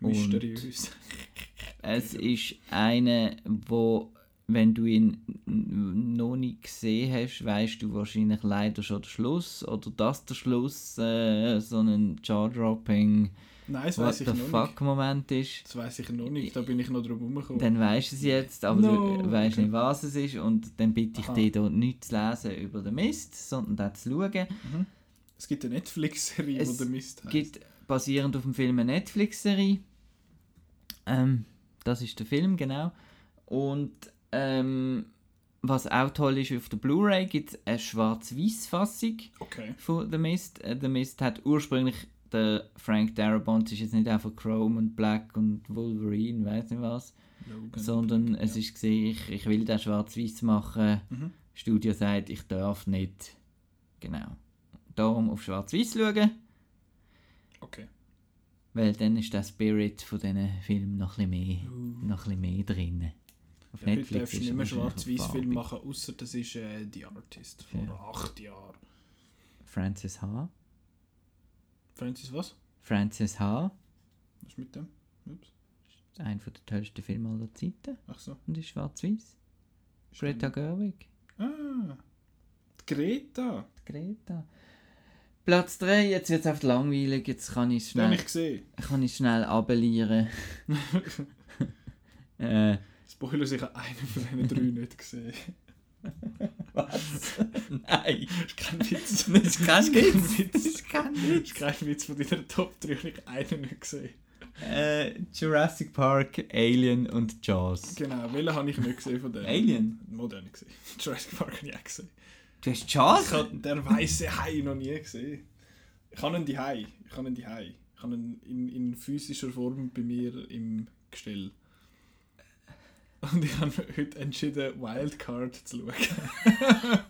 Und Mysteriös. es ist eine, wo, wenn du ihn noch nicht gesehen hast, weißt du wahrscheinlich leider schon den Schluss oder dass der Schluss äh, so ein Jaw-dropping Nein, das weiß ich noch fuck nicht. Moment ist. Das weiß ich noch nicht. Da bin ich noch drum herumgekommen. Dann weißt du es jetzt, aber No, du weißt okay. nicht, was es ist. Und dann bitte ich Aha. dich, hier nicht zu lesen über den Mist, sondern da zu schauen. Es gibt eine Netflix-Serie, wo der Mist heißt. gibt basierend auf dem Film eine Netflix-Serie. Ähm, das ist der Film, genau. Und ähm, was auch toll ist, auf der Blu-ray gibt es eine schwarz-weiß-Fassung Okay. von The Mist. Äh, The Mist hat ursprünglich der Frank Darabont, ist jetzt nicht einfach Chrome und Black und Wolverine, weiß nicht was, Logan. sondern es ja. ist gesehen, ich, ich will den schwarz-weiß machen. Mhm. Studio sagt, ich darf nicht. Genau. Darum auf schwarz-weiß schauen. Okay. Weil dann ist der Spirit von diesen Filmen noch ein mehr, noch ein mehr drin. Auf Ja, heute darfst du nicht mehr schwarz-weiß Film machen, außer das ist äh, The Artist vor Ja. acht Jahren. Francis H. Francis, was? Francis H. Was ist mit dem? Ups. einer der tollsten Filme aller Zeiten Ach so. und ist schwarz-weiß. Greta Gerwig. Ah. Die Greta. Die Greta. Platz 3, jetzt wird es oft langweilig, jetzt kann ich Den schnell, ich gesehen. kann ich schnell abellieren. äh, Spoiler, ich habe einen von diesen drei nicht gesehen. was? Nein, ist kein Witz. Witz. Das ist kein Das Witz. ist kein Witz von deiner Top 3 habe ich einen nicht gesehen. Äh, Jurassic Park, Alien und Jaws. Genau, welchen habe ich nicht gesehen von denen? Alien? Modern gesehen. Jurassic Park habe ich auch gesehen. Du hast Jaws? Ich habe den weißen Hai noch nie gesehen. Ich habe ihn die Hai. Ich habe ihn die Hai. Ich habe ihn in, in physischer Form bei mir im Gestell. Und ich habe heute entschieden, Wildcard zu schauen.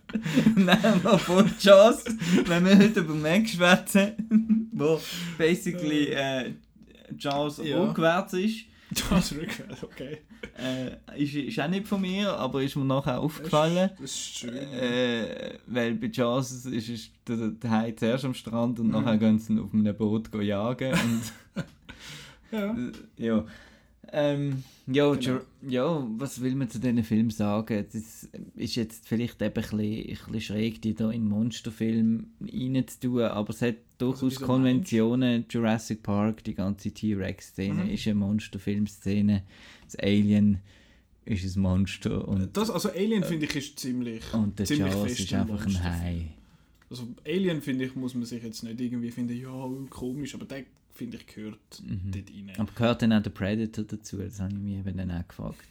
Nein, mal von Jaws, wenn wir heute über Mac schwätzen, wo basically äh, Jaws Ja. rückwärts ist. Das rückwärts, okay. Äh, ist, ist auch nicht von mir, aber ist mir nachher aufgefallen. Das ist schön. Äh, weil bei Jaws ist, ist der, der Hai zuerst am Strand und Mhm. nachher gehen sie auf einem Boot jagen. Und, ja. ja. Ähm, ja, Genau. Ja, was will man zu diesen Filmen sagen? Das ist jetzt vielleicht eben ein bisschen, ein bisschen schräg, die da in Monsterfilm reinzutun, aber es hat durchaus wieso Konventionen. Jurassic Park, die ganze T-Rex-Szene Mhm. ist eine Monsterfilm-Szene. Das Alien ist ein Monster und, Das, also Alien finde ich ist ziemlich, und der ziemlich Jaws fest ist ein einfach ein. Hai. Also Alien finde ich, muss man sich jetzt nicht irgendwie finden, ja, komisch, aber der finde ich gehört Mhm. dort rein. Aber gehört dann auch der Predator dazu? Das habe ich mich eben dann auch gefragt.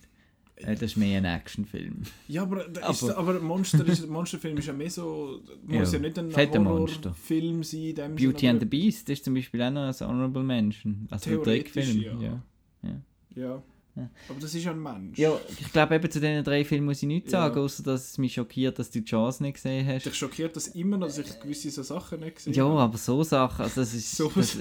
Äh, das ist mehr ein Actionfilm. Ja, aber, ist, Aber- Monster ist, Monsterfilm ist ja mehr so, muss Ja, ja, nicht ein. Horrorfilm sein. in dem Beauty Sinne, and the Beast ist zum Beispiel auch noch ein Honorable Mention. Also ein Trickfilm. ja. Ja. Ja. Ja. Aber das ist ja ein Mensch. ja, ich glaube eben zu diesen drei Filmen muss ich nichts Ja. sagen, außer dass es mich schockiert, dass du die Chance nicht gesehen hast. Dich schockiert das immer noch, dass ich gewisse so Sachen nicht gesehen Ja, habe. aber so Sachen, also das ist, So das,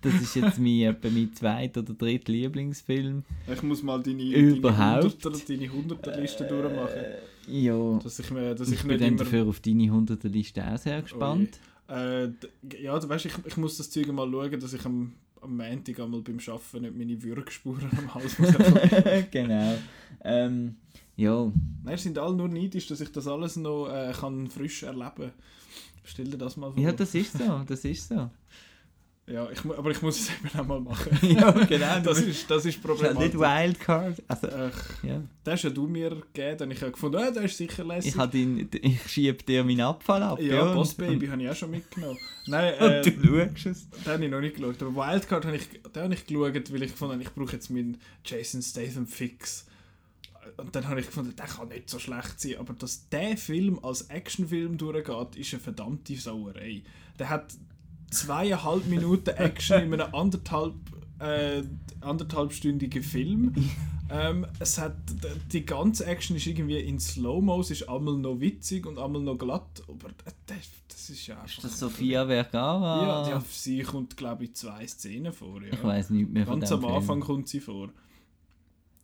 das ist jetzt mein, etwa mein zweiter oder dritter Lieblingsfilm. Ich muss mal deine, Überhaupt? deine 100er, deine 100er Liste durchmachen. Ja, Dass ich, mir, dass ich, ich, bin dann immer... dafür auf deine 100er Liste auch sehr gespannt. Äh, ja, du weißt, ich, ich muss das Zeug mal schauen, dass ich am, am Montag einmal beim Arbeiten nicht meine Würgespuren am Hals muss. genau. Ähm, ja, Nein, sind alle nur neidisch, dass ich das alles noch äh, kann frisch erleben Stell dir das mal vor. ja, das ist so, das ist so. Ja, ich, aber ich muss es eben auch mal machen. ja, genau. Das ist, das ist Das ist halt nicht problematisch. Wildcard. Also, Ach, ja. den hast ja du mir gegeben, dann ich habe gefunden, ah, der ist sicher lässig. Ich, ihn, ich schiebe dir meinen Abfall ab. ja, und- Boss Baby habe ich auch schon mitgenommen. Nein, äh, und du schaust es. den habe ich noch nicht geschaut. Aber Wildcard habe ich, den habe ich geschaut, weil ich gefunden habe, ich brauche jetzt meinen Jason Statham Fix. Und dann habe ich gefunden, der kann nicht so schlecht sein. Aber dass der Film als Actionfilm durchgeht, ist eine verdammte Sauerei. Der hat zweieinhalb Minuten Action in einem anderthalb, äh, anderthalbstündigen Film. ähm, es hat, die ganze Action ist irgendwie in Slow-Mo, es ist einmal noch witzig und einmal noch glatt. Aber das, das ist ja Ist das Sofia Vergara? Ja, ja, sie kommt, glaube ich, zwei Szenen vor. Ja. Ich weiß nicht mehr von Ganz am Anfang Film. kommt sie vor.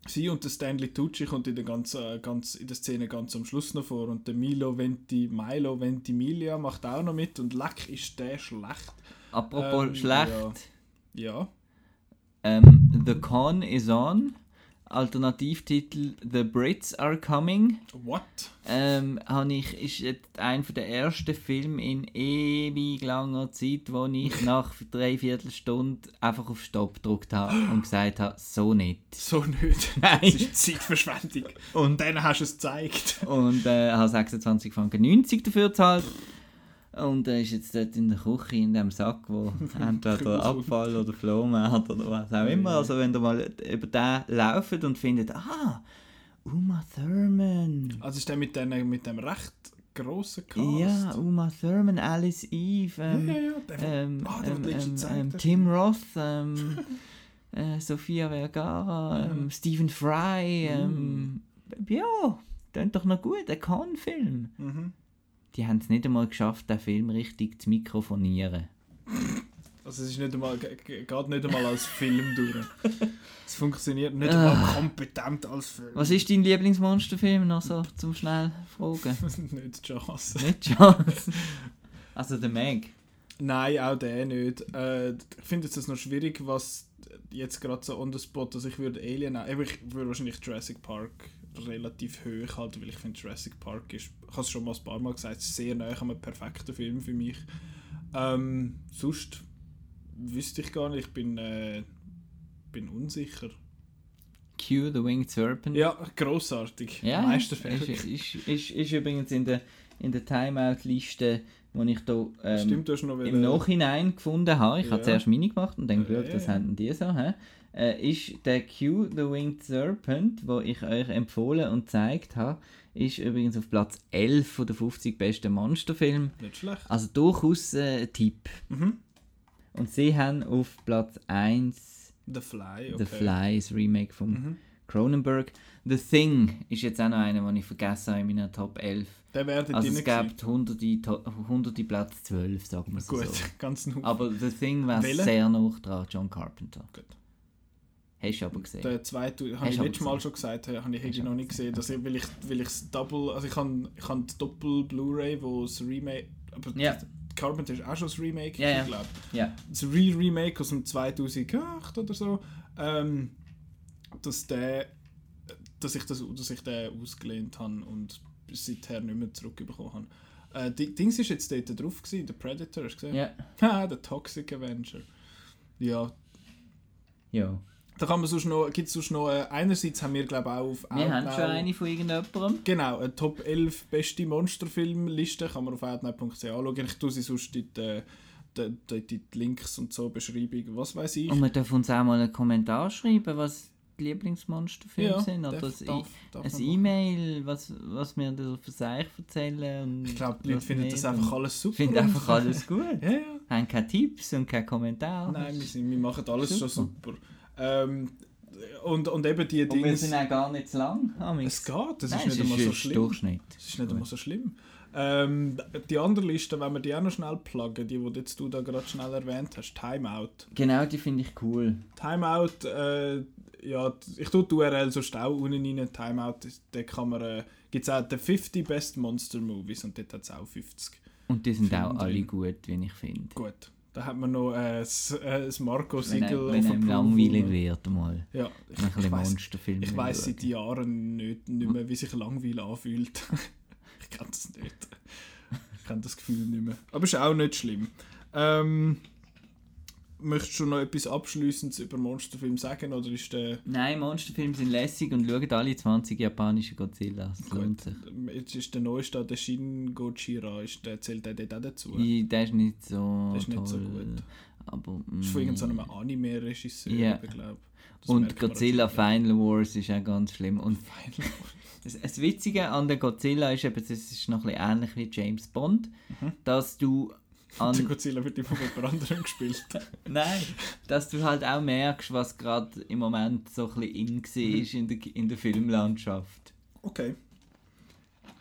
Sie und der Stanley Tucci kommt in der, ganzen, ganz, in der Szene ganz am Schluss noch vor. Und der Milo Venti, Milo Ventimiglia macht auch noch mit. Und leck ist der schlecht. Apropos Ähm, schlecht. Ja. Ähm, The Con is on. Alternativtitel The Brits Are Coming. What? Ähm, ich, ist jetzt einer der ersten Filme in ewig langer Zeit, wo ich nach dreiviertel Stunde einfach auf Stopp gedrückt habe und gesagt habe, so nicht. So nicht. Nein. Das ist Zeitverschwendung. Und dann hast du es gezeigt. Und äh, habe 26 Franken 90 dafür gezahlt. Und er ist jetzt dort in der Küche in dem Sack, wo entweder Abfall oder Flohmarkt oder was auch immer. Also wenn ihr mal über den lauft und findet, ah, Uma Thurman. Also ist der mit, den, mit dem recht grossen Cast? Ja, Uma Thurman, Alice Eve, ähm, ja, ja. Der, ähm, Ah, der ähm, ähm, ähm. Tim Roth, ähm, äh, Sophia Vergara, ähm, Stephen Fry, ähm, ja, klingt doch noch gut, ein Con-Film. Mhm. Die haben es nicht einmal geschafft, den Film richtig zu mikrofonieren. Also es ist nicht einmal, ge- ge- geht nicht einmal als Film durch. Es funktioniert nicht Ah. einmal kompetent als Film. Was ist dein Lieblingsmonsterfilm noch so zum schnell fragen? nicht Chance. nicht Chance. Also der Meg. Nein, auch der nicht. Äh, ich finde es noch schwierig, was jetzt gerade so on the spot, dass ich würde Alien, ich würde wahrscheinlich Jurassic Park relativ hoch halten, weil ich finde Jurassic Park ist, ich habe es schon mal ein paar Mal gesagt, sehr nah an einem perfekten Film für mich. Ähm, sonst wüsste ich gar nicht, ich bin, äh, bin unsicher. Q, The Winged Serpent. Ja, grossartig. Ja, Meisterwerk. ist, ist, ist, ist übrigens in der, in der Timeout-Liste, die ich da ähm, Stimmt, im Nachhinein gefunden habe. Ich Ja. habe zuerst meine gemacht und dann geschaut, ja, was ja. haben die so. Hä? Äh, ist der Q, The Winged Serpent, wo ich euch empfohlen und gezeigt habe, ist übrigens auf Platz 11 von der 50 besten Monsterfilme. Nicht schlecht. Also durchaus äh, ein Tipp. Mhm. Und sie haben auf Platz 1 The Fly, okay. The Fly, das Remake von Mhm. Cronenberg. The Thing ist jetzt auch noch einer, den ich vergessen habe in meiner Top 11. Der wäre Also es gibt hunderte, hunderte Platz 12, sagen wir es Gut, so. ganz. Aber The Thing war sehr noch dran, John Carpenter. Gut. Hast du aber gesehen. Der zweite, habe ich letztes Mal schon gesagt, habe ich noch nicht gesehen, dass ich, weil ich weil Double, also ich habe ich die Doppel Blu-ray, wo das Remake, aber Ja. Carpenter ist auch schon das Remake, Ja, ja. ich glaube. Ja, Das Re-Remake aus dem 2008 oder so, ähm, dass der, dass ich das, dass ich den ausgelehnt habe und seither nicht mehr zurückbekommen habe. Äh, die Dings ist jetzt dort drauf gewesen, der Predator, hast du gesehen? ja, Ha, der Toxic Avenger. Ja, ja. Da kann man sonst noch, gibt's sonst noch, äh, einerseits haben wir glaube auch auf Wir haben schon eine von irgendjemandem. Genau, eine Top 11 beste Monsterfilmliste kann man auf outnow.ch anschauen. Ich tue sie sonst in die, die, die, die Links und so, Beschreibung, was weiß ich. Und wir dürfen uns auch mal einen Kommentar schreiben, was die Lieblingsmonsterfilme Ja, sind. Oder darf- ein, darf- darf ein man. E-Mail, was, was wir da für sich erzählen. Ich glaube, die Leute finden das einfach alles super. finden einfach alles gut. Ja, ja. Haben keine Tipps und keine Kommentare. Nein, wir, sind, wir machen alles schon Super. Ähm, und, und eben die Und wir Dinge. sind auch gar nicht zu lang. Es geht, das Nein, ist nicht es immer ist so schlimm. Durchschnitt. Das ist nicht immer so schlimm. Ähm, die andere Liste, wenn wir die auch noch schnell pluggen, die, die jetzt du da gerade schnell erwähnt hast, Timeout. Genau, die finde ich cool. Timeout, äh, ja, ich tue die URL so stau unten rein. Timeout, da kann man, äh, gibt es auch die 50 Best Monster Movies und dort hat es auch 50. Und die sind auch alle gut, wie ich finde. Gut, da hat man noch äh, das, äh, das Wenn, Marco-Siegel einem- wenn einem Approval. langweilig wird, mal Ja, ein ich, bisschen ich weiss, Monsterfilme ich schauen. seit Jahren nicht, nicht mehr, wie sich Langweil anfühlt. ich kann das nicht. Ich kenne das Gefühl nicht mehr. Aber ist auch nicht schlimm. Ähm, möchtest du noch etwas Abschließendes über Monsterfilm sagen? Oder ist der. Nein, Monsterfilme sind lässig und schaut alle 20 japanische Godzilla. Das lohnt sich. jetzt ist der neueste, der Shin Gojira, ist der, zählt der dort auch dazu? I- Der ist nicht so Der ist nicht toll. so gut. Aber, Das ist von mm, irgendeinem Anime-Regisseur, Ja. ich glaube. und Godzilla Final Wars ist auch ganz schlimm. Und Final. das, das Witzige an der Godzilla ist eben, es ist noch ein bisschen ähnlich wie James Bond, Mhm. dass du Der an Godzilla wird immer von jemand anderem gespielt. Nein, dass du halt auch merkst, was gerade im Moment so ein bisschen in war in der, in der Filmlandschaft. Okay.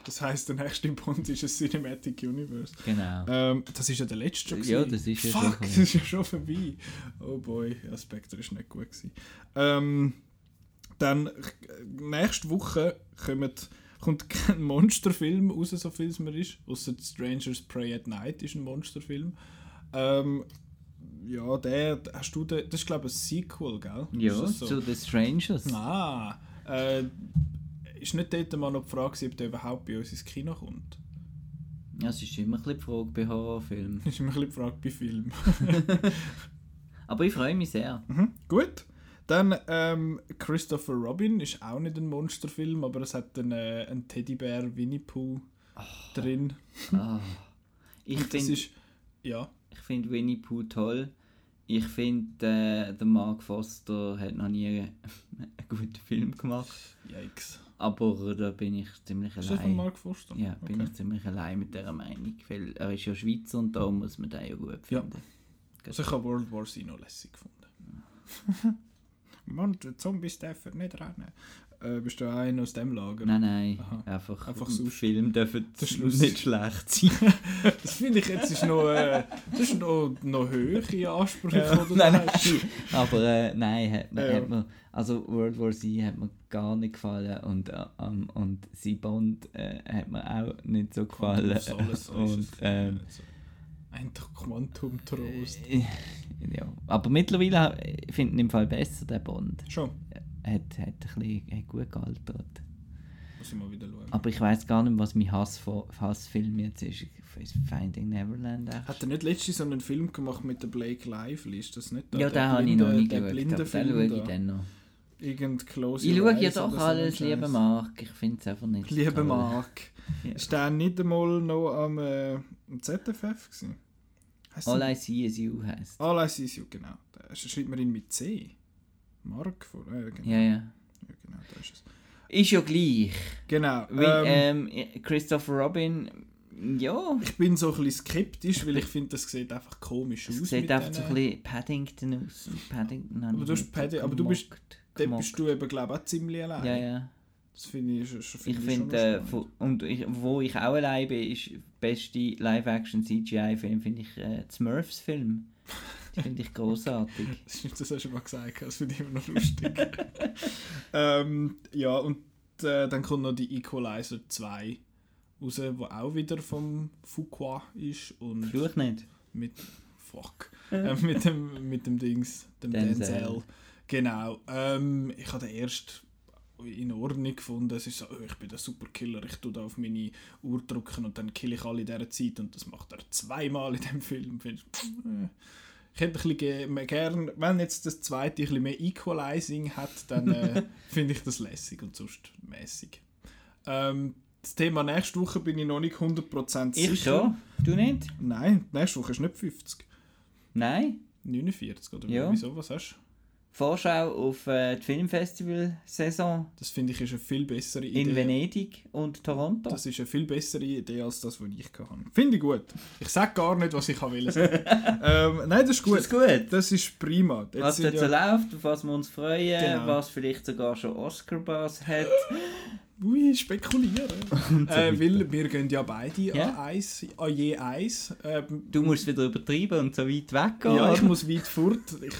Das heisst, der nächste Bond ist ein Cinematic Universe. Genau. Ähm, das ist ja der letzte schon. Ja, das ist ja Fuck, schon das vorbei. ist ja schon vorbei. Oh boy, ja, Spectre ist nicht gut gewesen. Ähm, dann, äh, nächste Woche kommt, kommt kein Monsterfilm raus, so viel es mir ist. Außer Strangers Prey at Night ist ein Monsterfilm. Ähm, ja, der, hast du den, das ist glaube ich ein Sequel, gell? Ja, so? zu The Strangers. Ah, äh, ist nicht dort mal noch die Frage, ob der überhaupt bei uns ins Kino kommt? Ja, es ist immer ein bisschen die Frage bei Horrorfilmen. Das ist immer ein bisschen die Frage bei Filmen. Aber ich freue mich sehr. Mhm, gut. Dann ähm, Christopher Robin ist auch nicht ein Monsterfilm, aber es hat einen, äh, einen Teddybär Winnie Pooh drin. Ah. Ich finde ist ja ich find Winnie Pooh toll. Ich finde, äh, der Mark Foster hat noch nie einen guten Film gemacht. Yikes. Aber da bin ich ziemlich Ist allein. Mark Foster? Ja, bin okay. ich ziemlich allein mit dieser Meinung. Weil er ist ja Schweizer und da muss man den ja gut Ja. finden. Also ich habe World War Z noch lässig gefunden. Mann, Zombies dürfen nicht rennen. Äh, bist du auch einer aus dem Lager? Nein, nein, Aha. einfach, Einfach sonst. Film dürfen Der Schluss. nicht schlecht sein. Das finde ich jetzt ist noch, äh, das ist noch, noch höhere Ansprüche, Ja, oder? nein, nein. Aber äh, nein, hat, mir- Ja. hat mir, also World War Z hat mir gar nicht gefallen und, äh, ähm, und sie Bond äh, hat mir auch nicht so gefallen. Alles, alles, und ähm, Ein Quantum Trost. Äh, ja. Aber mittlerweile finde ich im Fall besser, der Bond. Schon. Er hat, hat, ein bisschen, hat gut gealtert. Muss ich mal wieder schauen. Aber ich weiß gar nicht, was mein Hass Hassfilm jetzt ist. Finding Neverland. echt. Hat er nicht letztens so einen Film gemacht mit der Blake Lively? Ist das nicht ja, der den habe ich noch nie geschaut. Den schaue ich da? dann noch. Irgend Close Ich schaue ja doch alles, Scheiß. Marc. Ich finde es einfach nicht Lieber toll. Ja. Ist der nicht einmal noch am, äh, am ZFF gewesen? Heisst All I See Is You heisst. All I See Is You, genau. Da schreibt man ihn mit C. Mark vor. Äh, genau. Ja, ja. Ja, genau, da ist es. Ist ja gleich. Genau. Weil, ähm, ähm, Christopher Robin, ja, ich bin so ein bisschen skeptisch, weil ich finde, das sieht einfach komisch aus. es sieht einfach so ein bisschen Paddington aus. Paddington Aber du hast nicht so Paddi- aber du bist- Dort bist du eben, glaube ich, auch ziemlich allein. Ja, ja. Das finde ich, Ich find schon finde, noch äh, und ich, wo ich auch allein bin, ist der beste Live-Action-CGI-Film, finde ich, äh, Smurfs-Film. Die finde ich großartig. Das stimmt, das hast du mal gesagt, das finde ich immer noch lustig. ähm, ja, und äh, dann kommt noch die Equalizer 2 raus, wo auch wieder vom Fuqua ist und Fluch nicht. mit fuck äh, mit dem mit dem Dings dem Denzel. Denzel, genau ähm, ich habe den erst in Ordnung gefunden es ist so oh, ich bin der Superkiller ich tue da auf meine Uhr drücken und dann kill ich alle in dieser Zeit und das macht er zweimal in dem Film Find ich, pff, äh. ich hätte ein bisschen gern wenn jetzt das zweite ein bisschen mehr Equalizing hat dann äh, finde ich das lässig und sonst mäßig ähm, das Thema nächste Woche bin ich noch nicht 100% sicher. Ich schon. Du nicht? Nein, nächste Woche ist nicht 50. Nein. 49, oder Ja. wieso? Was hast du? Vorschau auf äh, die Filmfestival-Saison Das finde ich ist eine viel bessere Idee. in Venedig und Toronto. Das ist eine viel bessere Idee als das, was ich hatte. Finde ich gut. Ich sage gar nicht, was ich will sagen. ähm, nein, das ist gut. Ist das gut? Das ist prima. Jetzt was dort so ja, läuft, auf was wir uns freuen, Genau. was vielleicht sogar schon Oscar-Buzz hat. ui, spekulieren. äh, weil wir gehen ja beide Ja. an, eins, an je eins. Ähm, Du musst wieder übertreiben und so weit weggehen. ja, ich muss weit fort. Ich,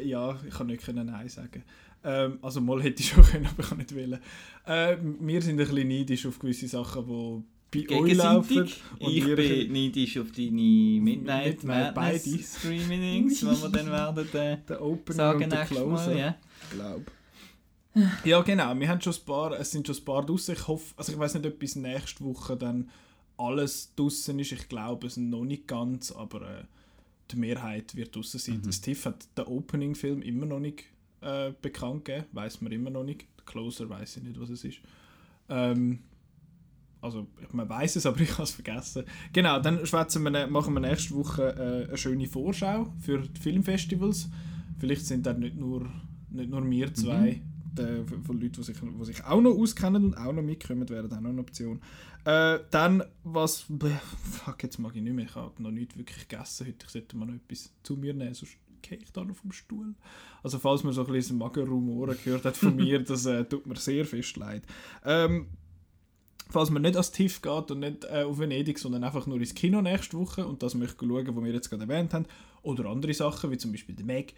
ich, ja, ich kann nicht können Nein sagen. Ähm, also mal hätte ich schon können, aber ich kann nicht wollen. Ähm, wir sind ein bisschen neidisch auf gewisse Sachen, die bei euch laufen. Und Ich wir- bin neidisch auf deine Midnight, Midnight Madness. Screamings, die wir dann werden äh, Der Opener sagen und der nächstes Closer. Mal. Ja. glaube. Ja, genau. Wir haben schon ein paar, es sind schon ein paar draussen. Ich hoffe, also ich weiß nicht, ob bis nächste Woche dann alles draussen ist. Ich glaube es noch nicht ganz, aber äh, die Mehrheit wird draussen sein. Mhm. Steve hat den Opening-Film immer noch nicht äh, bekannt gegeben. Weiß man immer noch nicht. Closer weiß ich nicht, was es ist. Ähm, also man weiß es, aber ich habe es vergessen. Genau, dann wir, machen wir nächste Woche äh, eine schöne Vorschau für die Filmfestivals. Vielleicht sind dann nicht nur, nicht nur wir zwei, der, von Leuten, die sich, die sich auch noch auskennen und auch noch mitkommen, wäre dann auch eine Option. Äh, dann, was. Fuck, jetzt mag ich nicht mehr. Ich habe noch nicht wirklich gegessen heute. Ich sollte mal noch etwas zu mir nehmen, sonst gehe ich da noch vom Stuhl. Also, falls man so ein bisschen Magenrumoren gehört hat von mir, das äh, tut mir sehr fest leid. Ähm, falls man nicht ans TIFF geht und nicht äh, auf Venedig, sondern einfach nur ins Kino nächste Woche und das möchte schauen, was wir jetzt gerade erwähnt haben, oder andere Sachen, wie zum Beispiel der Meg,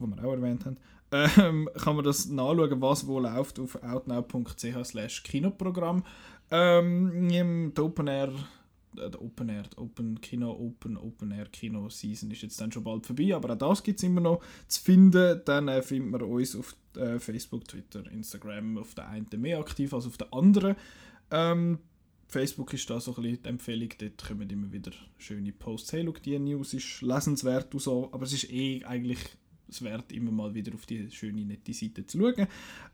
wo wir auch erwähnt haben, ähm, kann man das nachschauen, was wo läuft auf outnow.ch slash Kinoprogramm. Ähm, im der Open Air, äh, Open Air, Open Kino, Open, Open Air Kino Season ist jetzt dann schon bald vorbei, aber auch das gibt es immer noch zu finden. Dann äh, findet man uns auf äh, Facebook, Twitter, Instagram, auf der einen mehr aktiv als auf der anderen. Ähm, Facebook ist da so ein bisschen die Empfehlung, dort kommen immer wieder schöne Posts. Hey, schau, die News ist lesenswert und so, aber es ist eh eigentlich es wert, immer mal wieder auf die schöne, nette Seite zu schauen.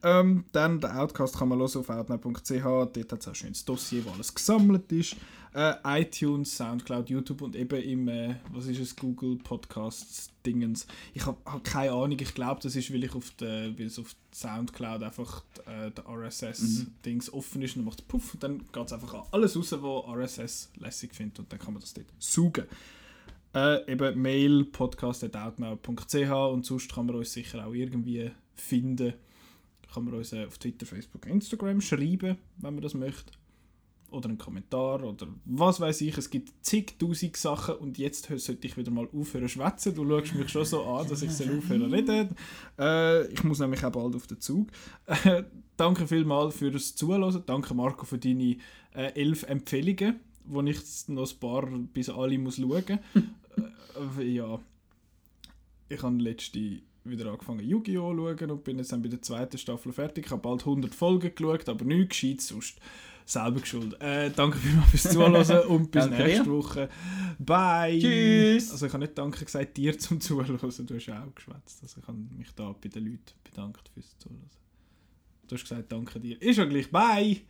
Ähm, dann, den Outcast kann man hören auf outnow.ch, dort hat es auch ein schönes Dossier, wo alles gesammelt ist. Äh, iTunes, Soundcloud, YouTube und eben im, äh, was ist es, Google Podcasts Dingens. Ich habe hab keine Ahnung, ich glaube, das ist, weil ich auf der, weil es auf Soundcloud einfach äh, der RSS-Dings offen ist und dann macht es puff und dann geht es einfach an alles raus, wo RSS lässig findet und dann kann man das dort saugen. Äh, eben Mail podcast.outnow.ch und sonst kann man uns sicher auch irgendwie finden. Kann man uns äh, auf Twitter, Facebook, Instagram schreiben, wenn man das möchte. Oder einen Kommentar oder was weiß ich. Es gibt zigtausend Sachen und jetzt sollte ich wieder mal aufhören schwätzen. Du schaust mich schon so an, dass ich soll aufhören reden. Äh, ich muss nämlich auch bald auf den Zug. Äh, danke vielmals für das Zuhören. Danke Marco für deine äh, elf Empfehlungen, wo ich noch ein paar bis alle muss schauen. Äh, ja, ich habe letzte wieder angefangen Yu-Gi-Oh! schauen und bin jetzt dann bei der zweiten Staffel fertig. Ich habe bald 100 Folgen geschaut, aber nichts gescheit sonst. Selber geschuld. Äh, danke vielmals fürs Zuhören und bis Danke nächste dir. Woche. Bye! Tschüss. Also ich habe nicht Danke gesagt dir zum Zuhören, du hast auch geschwätzt. Also ich habe mich da bei den Leuten bedankt fürs Zuhören. Du hast gesagt Danke dir. Ist ja gleich. Bye!